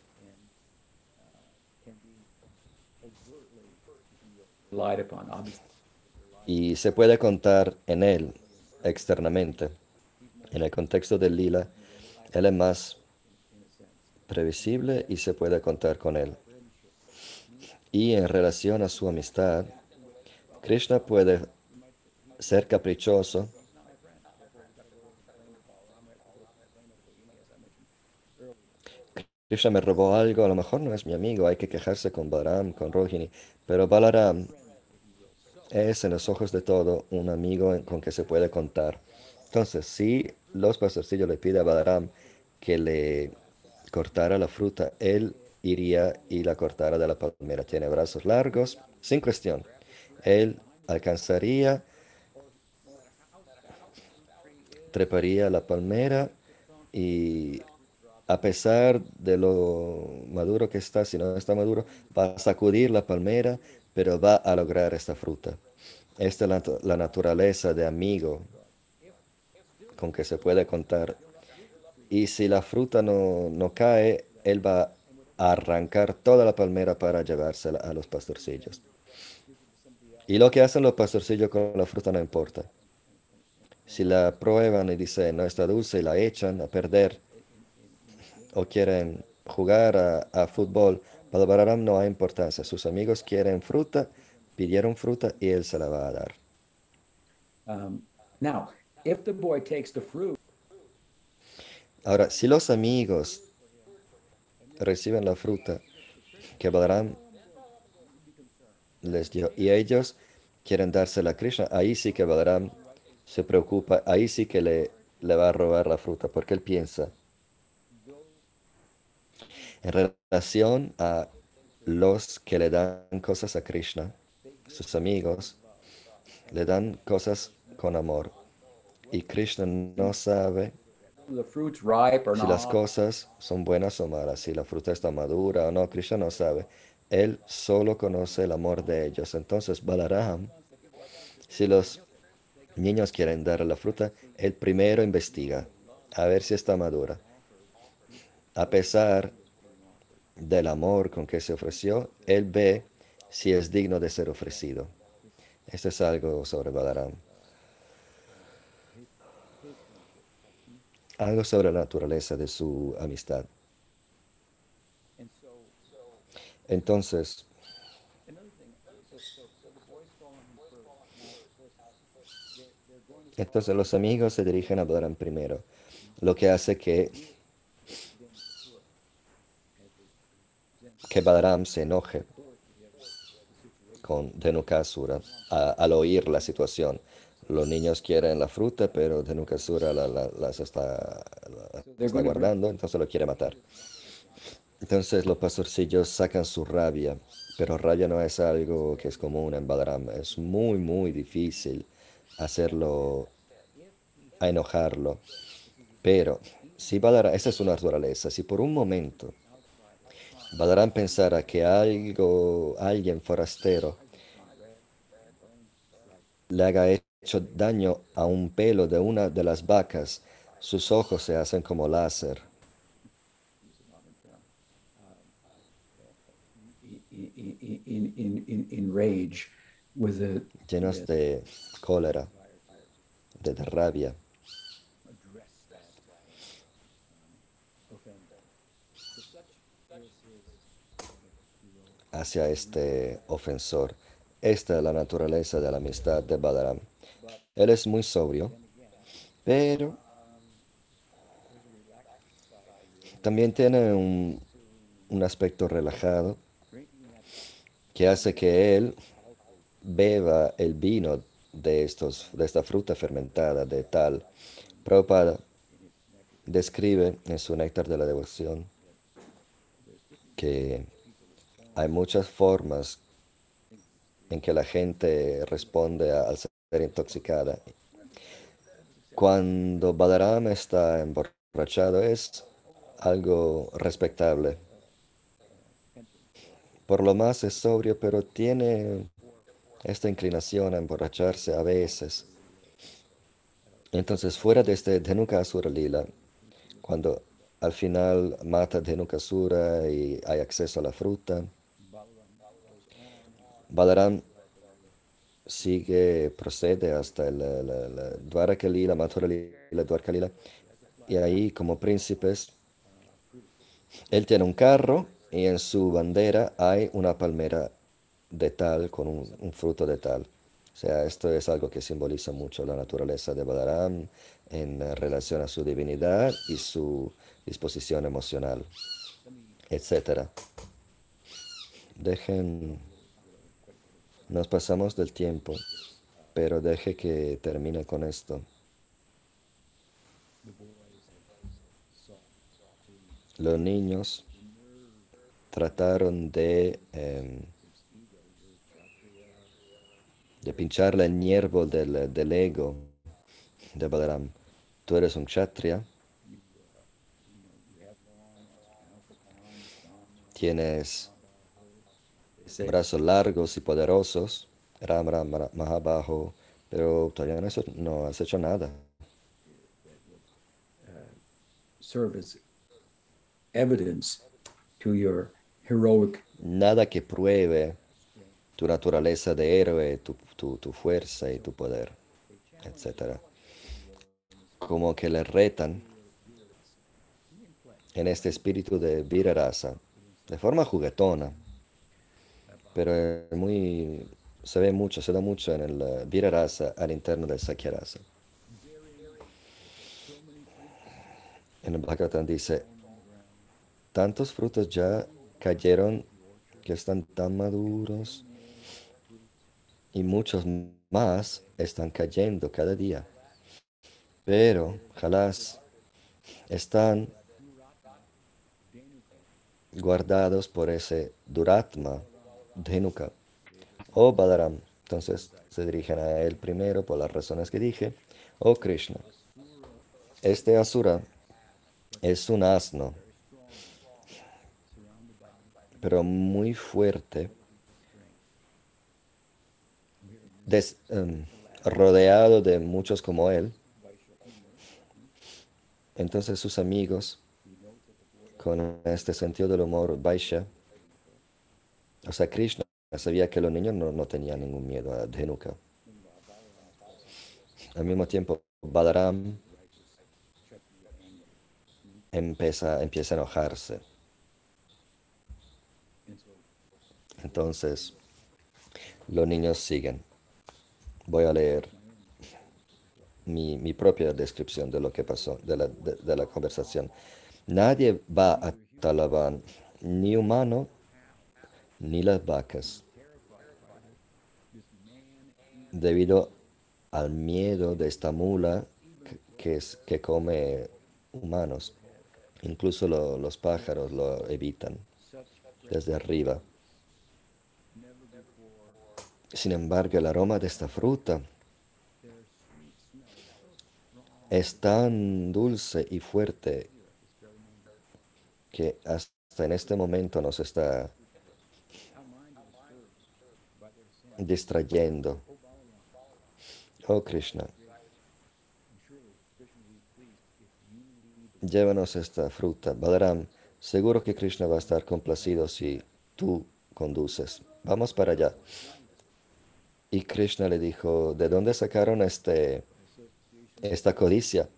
Y se puede contar en él externamente. En el contexto del lila, él es más previsible y se puede contar con él. Y en relación a su amistad, Krishna puede ser caprichoso Krishna me robó algo, a lo mejor no es mi amigo, hay que quejarse con Balaram, con Rohini, pero Balaram es en los ojos de todo un amigo con que se puede contar. Entonces, si los pastorcillos le piden a Balaram que le cortara la fruta, él iría y la cortara de la palmera. Tiene brazos largos, sin cuestión. Él alcanzaría, treparía la palmera y a pesar de lo maduro que está, si no está maduro, va a sacudir la palmera, pero va a lograr esta fruta. Esta es la, la naturaleza de amigo con que se puede contar. Y si la fruta no, no cae, él va a arrancar toda la palmera para llevársela a los pastorcillos. Y lo que hacen los pastorcillos con la fruta no importa. Si la prueban y dicen no está dulce la echan a perder, o quieren jugar a, a fútbol, para Balaram no hay importancia. Sus amigos quieren fruta, pidieron fruta y él se la va a dar. um, now, if the boy takes the fruit, Ahora, si los amigos reciben la fruta que Balaram les dio y ellos quieren dársela a Krishna, ahí sí que Balaram se preocupa, ahí sí que le, le va a robar la fruta, porque él piensa en relación a los que le dan cosas a Krishna, sus amigos, le dan cosas con amor. Y Krishna no sabe si las cosas son buenas o malas, si la fruta está madura o no. Krishna no sabe. Él solo conoce el amor de ellos. Entonces, Balaram, si los niños quieren dar la fruta, él primero investiga a ver si está madura. A pesar del amor con que se ofreció, él ve si es digno de ser ofrecido. Esto es algo sobre Balaram. Algo sobre la naturaleza de su amistad. Entonces, entonces los amigos se dirigen a Balaram primero, lo que hace que, que se enoje con Dhenukasura a- al oír la situación. Los niños quieren la fruta, pero Dhenukasura la, la- las está, la está guardando, entonces lo quiere matar. Entonces los pastorcillos sacan su rabia, pero rabia no es algo que es común en Balaram. Es muy, muy difícil hacerlo, a enojarlo. Pero si Balaram, esa es su naturaleza, si por un momento Balaram pensara que algo, alguien forastero le haga hecho daño a un pelo de una de las vacas, sus ojos se hacen como láser. llenos de cólera, de, de rabia. hacia este ofensor. Esta es la naturaleza de la amistad de Balaram. Él es muy sobrio, pero también tiene un, un aspecto relajado que hace que él beba el vino de, estos, de esta fruta fermentada de tal. Prabhupada describe en su néctar de la devoción que hay muchas formas en que la gente responde al ser intoxicada. Cuando Balaram está emborrachado es algo respetable. Por lo más es sobrio, pero tiene esta inclinación a emborracharse a veces. Entonces, fuera de este Dhenukasura Lila, cuando al final mata Dhenukasura y hay acceso a la fruta, Balaram sigue, procede hasta el- el- el Dwaraka Lila, Mathura Lila, Dwarka y ahí como príncipes, él tiene un carro y en su bandera hay una palmera de tal con un, un fruto de tal. O sea, esto es algo que simboliza mucho la naturaleza de Balaram en relación a su divinidad y su disposición emocional, etcétera. Dejen, nos pasamos del tiempo, pero deje que termine con esto. Los niños trataron de, em, de pincharle el hierbo del, del ego de Balaram. Tú eres un kshatriya, tienes brazos largos y poderosos, Ram Ram Ra- Mahabaho, pero todavía no has, hecho- no has hecho nada. serve as evidence to your heroic Nada que pruebe tu naturaleza de héroe, tu, tu- tu fuerza y tu poder, etc. Como que le retan en este espíritu de virarasa, de forma juguetona, pero muy, se ve mucho, se da mucho en el eh, virarasa al interno del sakyarasa. En el Bhagavatam dice, tantos frutos ya cayeron que están tan maduros y muchos más están cayendo cada día. Pero, jalás, están guardados por ese Duratma, Dhenuka, o Balaram. Entonces se dirigen a él primero por las razones que dije, o Krishna. Este Asura es un asno, pero muy fuerte, em, rodeado de muchos como él. Entonces sus amigos, con este sentido del humor Vaisha, o sea, Krishna sabía que los niños no, tenían ningún miedo a Dhenuka. Al mismo tiempo, Balaram empieza, empieza a enojarse. Entonces, los niños siguen. Voy a leer mi, propia descripción de lo que pasó, de la, de, la conversación. Nadie va a Talaban, ni humano, ni las vacas, debido al miedo de esta mula que, es, que come humanos. Incluso los pájaros lo evitan desde arriba. Sin embargo, el aroma de esta fruta es tan dulce y fuerte que hasta en este momento nos está distrayendo. Oh Krishna, llévanos esta fruta. Balaram, seguro que Krishna va a estar complacido si tú conduces. Vamos para allá. Y Krishna le dijo, ¿de dónde sacaron este, esta codicia?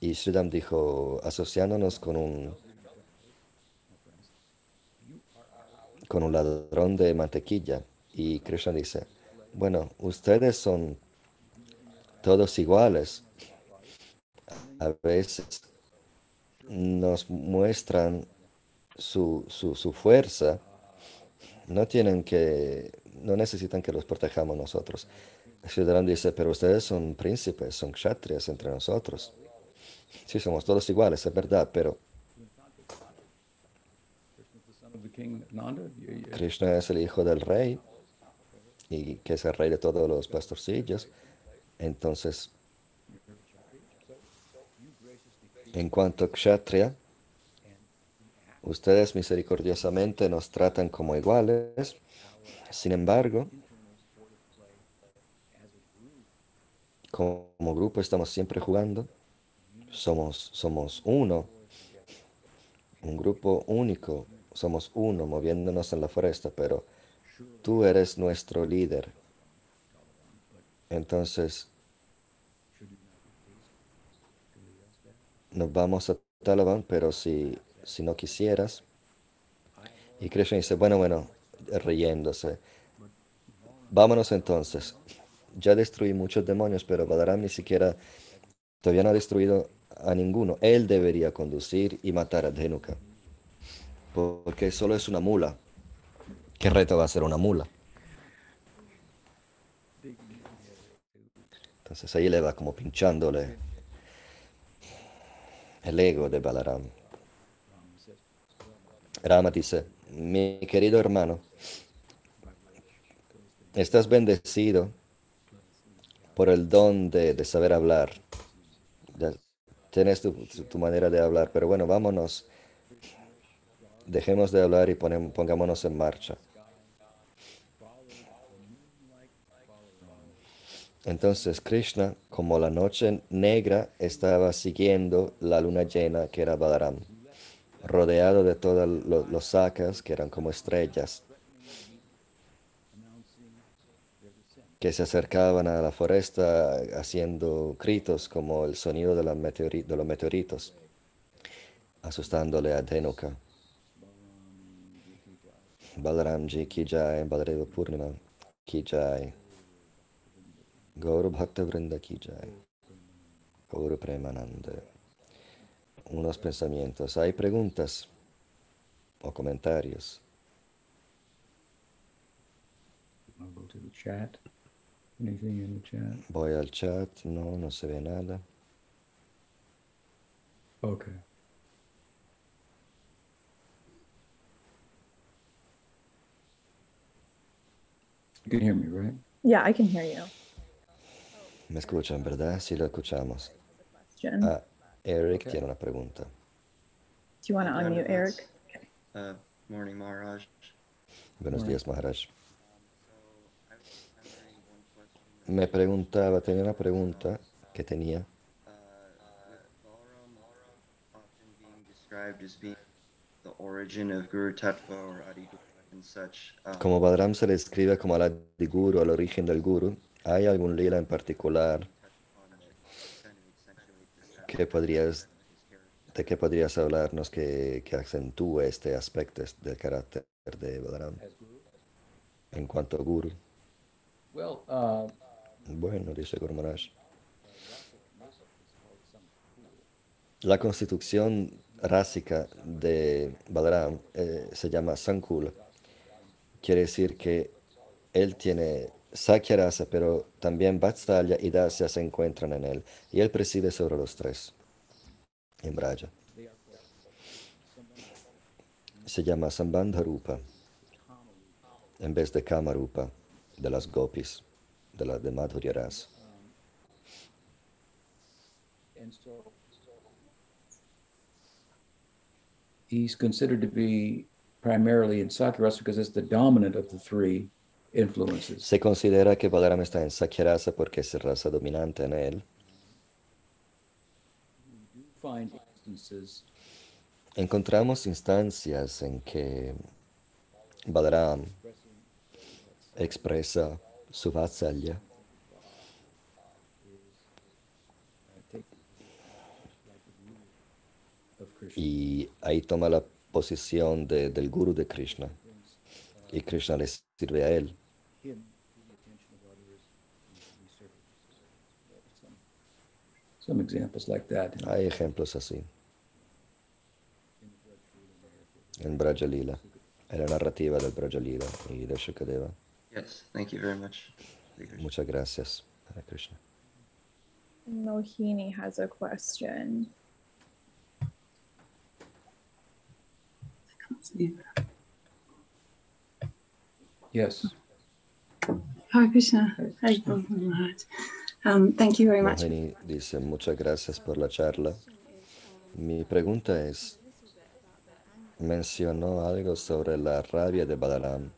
Y Sridham dijo, asociándonos con un, con un ladrón de mantequilla. Y Krishna dice, bueno, ustedes son todos iguales. A veces nos muestran su, su, fuerza. No tienen que, no necesitan que los protejamos nosotros. Ciudadano dice, pero ustedes son príncipes, son kshatriyas entre nosotros. Sí, somos todos iguales, es verdad, pero Krishna es el hijo del rey y que es el rey de todos los pastorcillos. Entonces, en cuanto a Kshatriya, ustedes misericordiosamente nos tratan como iguales. Sin embargo, como grupo estamos siempre jugando. Somos, somos uno, un grupo único. Somos uno moviéndonos en la foresta, pero tú eres nuestro líder. Entonces, nos vamos a Talaban, pero si, si no quisieras. Y Krishna dice, bueno, bueno, riéndose. Vámonos entonces. Ya destruí muchos demonios, pero Balaram ni siquiera todavía no ha destruido a ninguno. Él debería conducir y matar a Dhenuka. Porque solo es una mula. ¿Qué reto va a ser una mula? Entonces ahí le va como pinchándole el ego de Balaram. Rama dice, mi querido hermano, estás bendecido por el don de, saber hablar. tienes tu, manera de hablar, pero bueno, vámonos. Dejemos de hablar y pongámonos en marcha. Entonces Krishna, como la noche negra, estaba siguiendo la luna llena que era Balaram, rodeado de todos los sacas que eran como estrellas, que se acercaban a la foresta haciendo gritos como el sonido de, los meteoritos, asustándole a Dhenuka. Balaramji ki jai, Balareva Purnima ki Gaurabhakta que Jai. Gaur Premananda. Unos pensamientos. ¿Hay preguntas o comentarios? chat. Anything in chat? Voy al chat. No, no se ve nada. Ok. You can hear me, right? Yeah, I can hear you. ¿Me escuchan, verdad? Sí, lo escuchamos. Ah, Eric Okay. tiene una pregunta. Do you want to unmute. Eric? Uh, morning, Maharaj. Buenos días, Maharaj. Me preguntaba, tenía una pregunta que tenía. Uh, with Balaram often being described as being the origin of Guru Tattva or Adi and such. Um, Como Badram se le escribe como al Guru, al origen del Guru, ¿hay algún lila en particular que podrías, de que podrías hablarnos que, que acentúe este aspecto del carácter de guru? en cuanto a Guru? Uh, Bueno, dice Guru Maharaj. La constitución rásica de Balaram eh, se llama Sankula. Quiere decir que él tiene Sakya rasa, pero también Vatsalya y Dasya se encuentran en él. Y él preside sobre los tres en Braja. Se llama Sambandharupa en vez de Kamarupa de las gopis, de las de Madhurya rasa. He's considered to be primarily in Sakyarasa because it's the dominant of the three influences. Se considera que Balaram está en Sakya rasa porque es raza dominante en él. Encontramos instancias en que Balaram expresa su Krishna. y ahí toma la posición de- del guru de Krishna y Krishna le sirve a él. Him to the attention of others and we serve. Some, some examples like that in, Hay ejemplos así the Braj Leela narrative. en Brajalila, en la narrativa del Brajalila y de Shukadeva. Yes, thank you very much. Hare Muchas gracias, Hare Krishna. Mohini has a question. Yes. Hare Krishna. Hare. Um, thank you very much. Mohini dice, muchas gracias por la charla. Mi pregunta es, mencionó algo sobre la rabia de Balaram.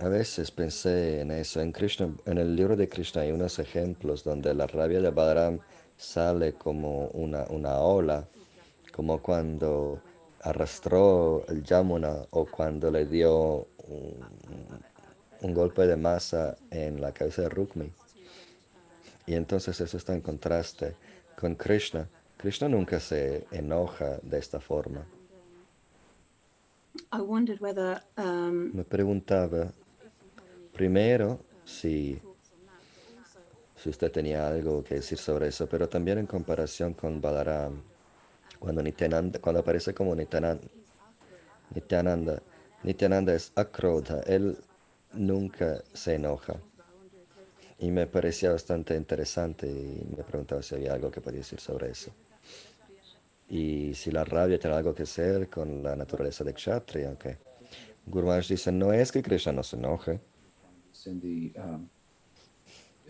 A veces pensé en eso. En, Krishna, en el libro de Krishna hay unos ejemplos donde la rabia de Balaram sale como una, una ola, como cuando arrastró el Yamuna o cuando le dio un, un golpe de masa en la cabeza de Rukmi. Y entonces eso está en contraste con Krishna. Krishna nunca se enoja de esta forma. I wondered whether um, Me preguntaba primero si, si usted tenía algo que decir sobre eso, pero también en comparación con Balaram, cuando, Nityananda, cuando aparece como Nityananda, Nityananda, Nityananda es akrodha, él nunca se enoja. Y me parecía bastante interesante y me preguntaba si había algo que podía decir sobre eso. Y si la rabia tiene algo que ver con la naturaleza de Kshatriya, ok. Maharaj dice, no es que Krishna no se enoje, in the um,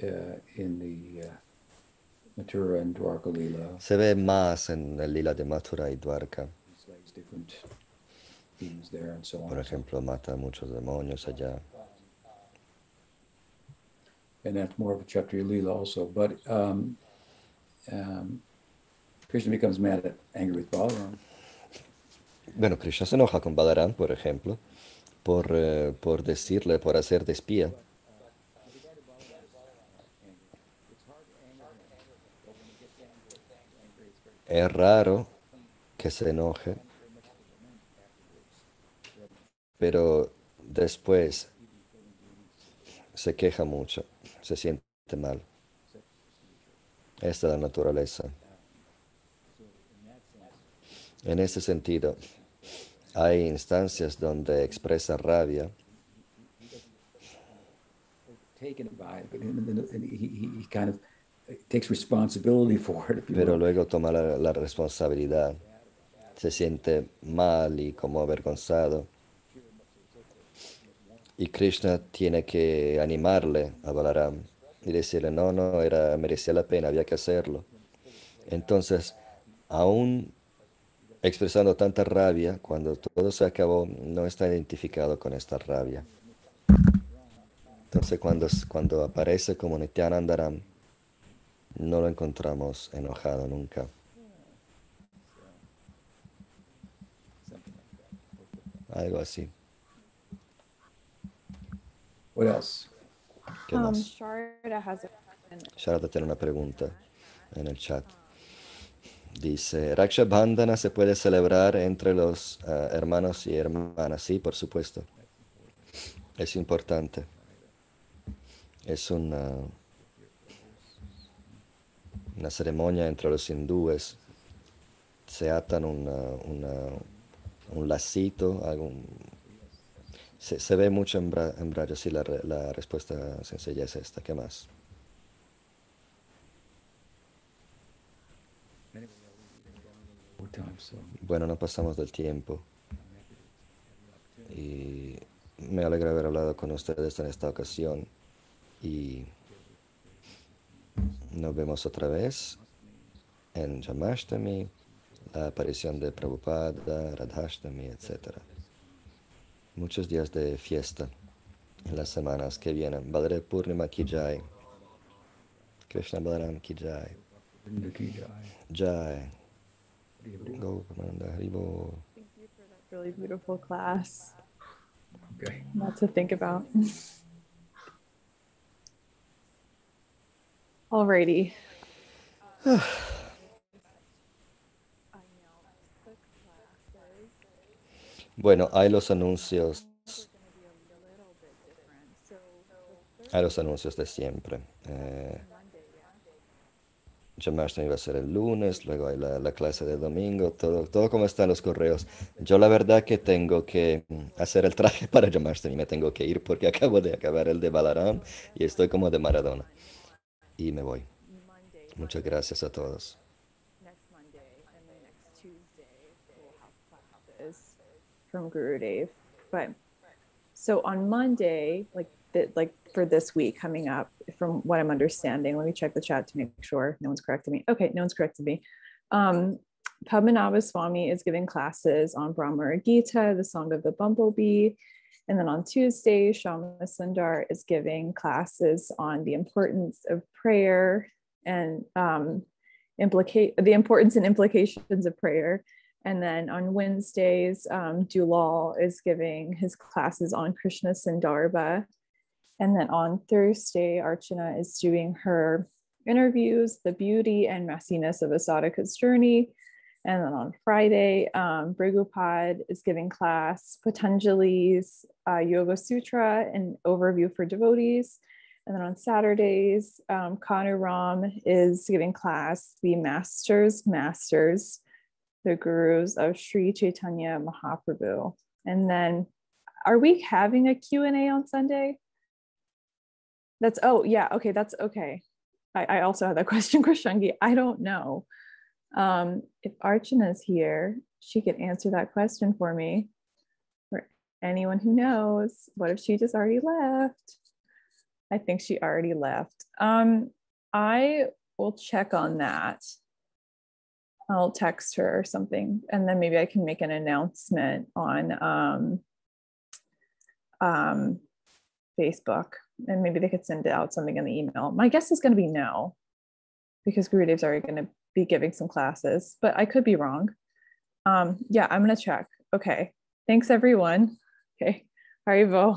uh, in the uh, Mathura and Dwarka Leela. se ve más en el lila de Mathura y Dwarka. Por ejemplo, mata a muchos demonios allá. and that's more of a Kshatriya Leela also. But um, um, Krishna becomes mad at angry with Balaram. Bueno, Krishna se enoja con Balaram, por ejemplo, por, eh, por decirle, por hacer de espía. Es raro que se enoje, pero después se queja mucho, se siente mal. Esta es la naturaleza. En ese sentido, hay instancias donde expresa rabia, Takes responsibility for it. Pero luego toma la, la responsabilidad. Se siente mal y como avergonzado. Y Krishna tiene que animarle a Balaram y decirle, no, no, era, merecía la pena, había que hacerlo. Entonces, aún expresando tanta rabia, cuando todo se acabó, no está identificado con esta rabia. Entonces, cuando, cuando aparece como Nityanandaram, no lo encontramos enojado nunca. Algo así. What else? ¿Qué Um, más? Sharda has a Sharada tiene una pregunta en el chat. Dice, Raksha Bandhana se puede celebrar entre los ah, hermanos y hermanas. Sí, por supuesto. Es importante. Es una, una ceremonia entre los hindúes. Se atan una- una- un lacito, algún, se, se ve mucho en, Bra- en Braille, sí, la, la respuesta sencilla es esta. ¿Qué más? Bueno, no pasamos del tiempo. Y me alegra haber hablado con ustedes en esta ocasión. Y nos vemos otra vez en Jamashtami, la aparición de Prabhupada, Radhashtami, etc. Muchos días de fiesta en las semanas que vienen. Badre Purnima Ki Jai. Krishna Balaram Ki Jai. Gopananda Haribo. Thank you for that really beautiful class. Okay. Lot to think about. Alrighty. Bueno, hay los anuncios. Hay los anuncios de siempre. Eh, Jamashtami va a ser el lunes, luego hay la, la clase de domingo, todo, todo como están los correos. Yo la verdad que tengo que mm, hacer el traje para Jamashtami, me tengo que ir porque acabo de acabar el de Balaram y estoy como de Maradona. Y me voy. Muchas gracias a todos. from Guru Dave. But so on Monday, like that, like for this week coming up, from what I'm understanding, let me check the chat to make sure no one's corrected me. Okay, no one's corrected me. Um, Padmanabha Swami is giving classes on Brahma Gita, the Song of the Bumblebee. And then on Tuesday, Shama Sundar is giving classes on the importance of prayer and um, the importance and implications of prayer. And then on Wednesdays, um, Dulal is giving his classes on Krishna Sandarbha. And then on Thursday, Archana is doing her interviews, the beauty and messiness of a journey. And then on Friday, um, Brigupad is giving class Patanjali's uh, Yoga Sutra, an overview for devotees. And then on Saturdays, um, Kanu Ram is giving class the Masters, Masters, the Gurus of Sri Chaitanya Mahaprabhu. And then, are we having a Q&A on Sunday? That's, oh, yeah, okay, that's okay. I, I also had that question, Krishangi. I don't know. Um, if Archana's here, she could answer that question for me. For anyone who knows, what if she just already left? I think she already left. Um, I will check on that. I'll text her or something, and then maybe I can make an announcement on um, um, Facebook, and maybe they could send out something in the email. My guess is going to be no, because Gurudev's already going to be giving some classes, but I could be wrong. Um, yeah, I'm going to check. Okay. Thanks, everyone. Okay. Haribo.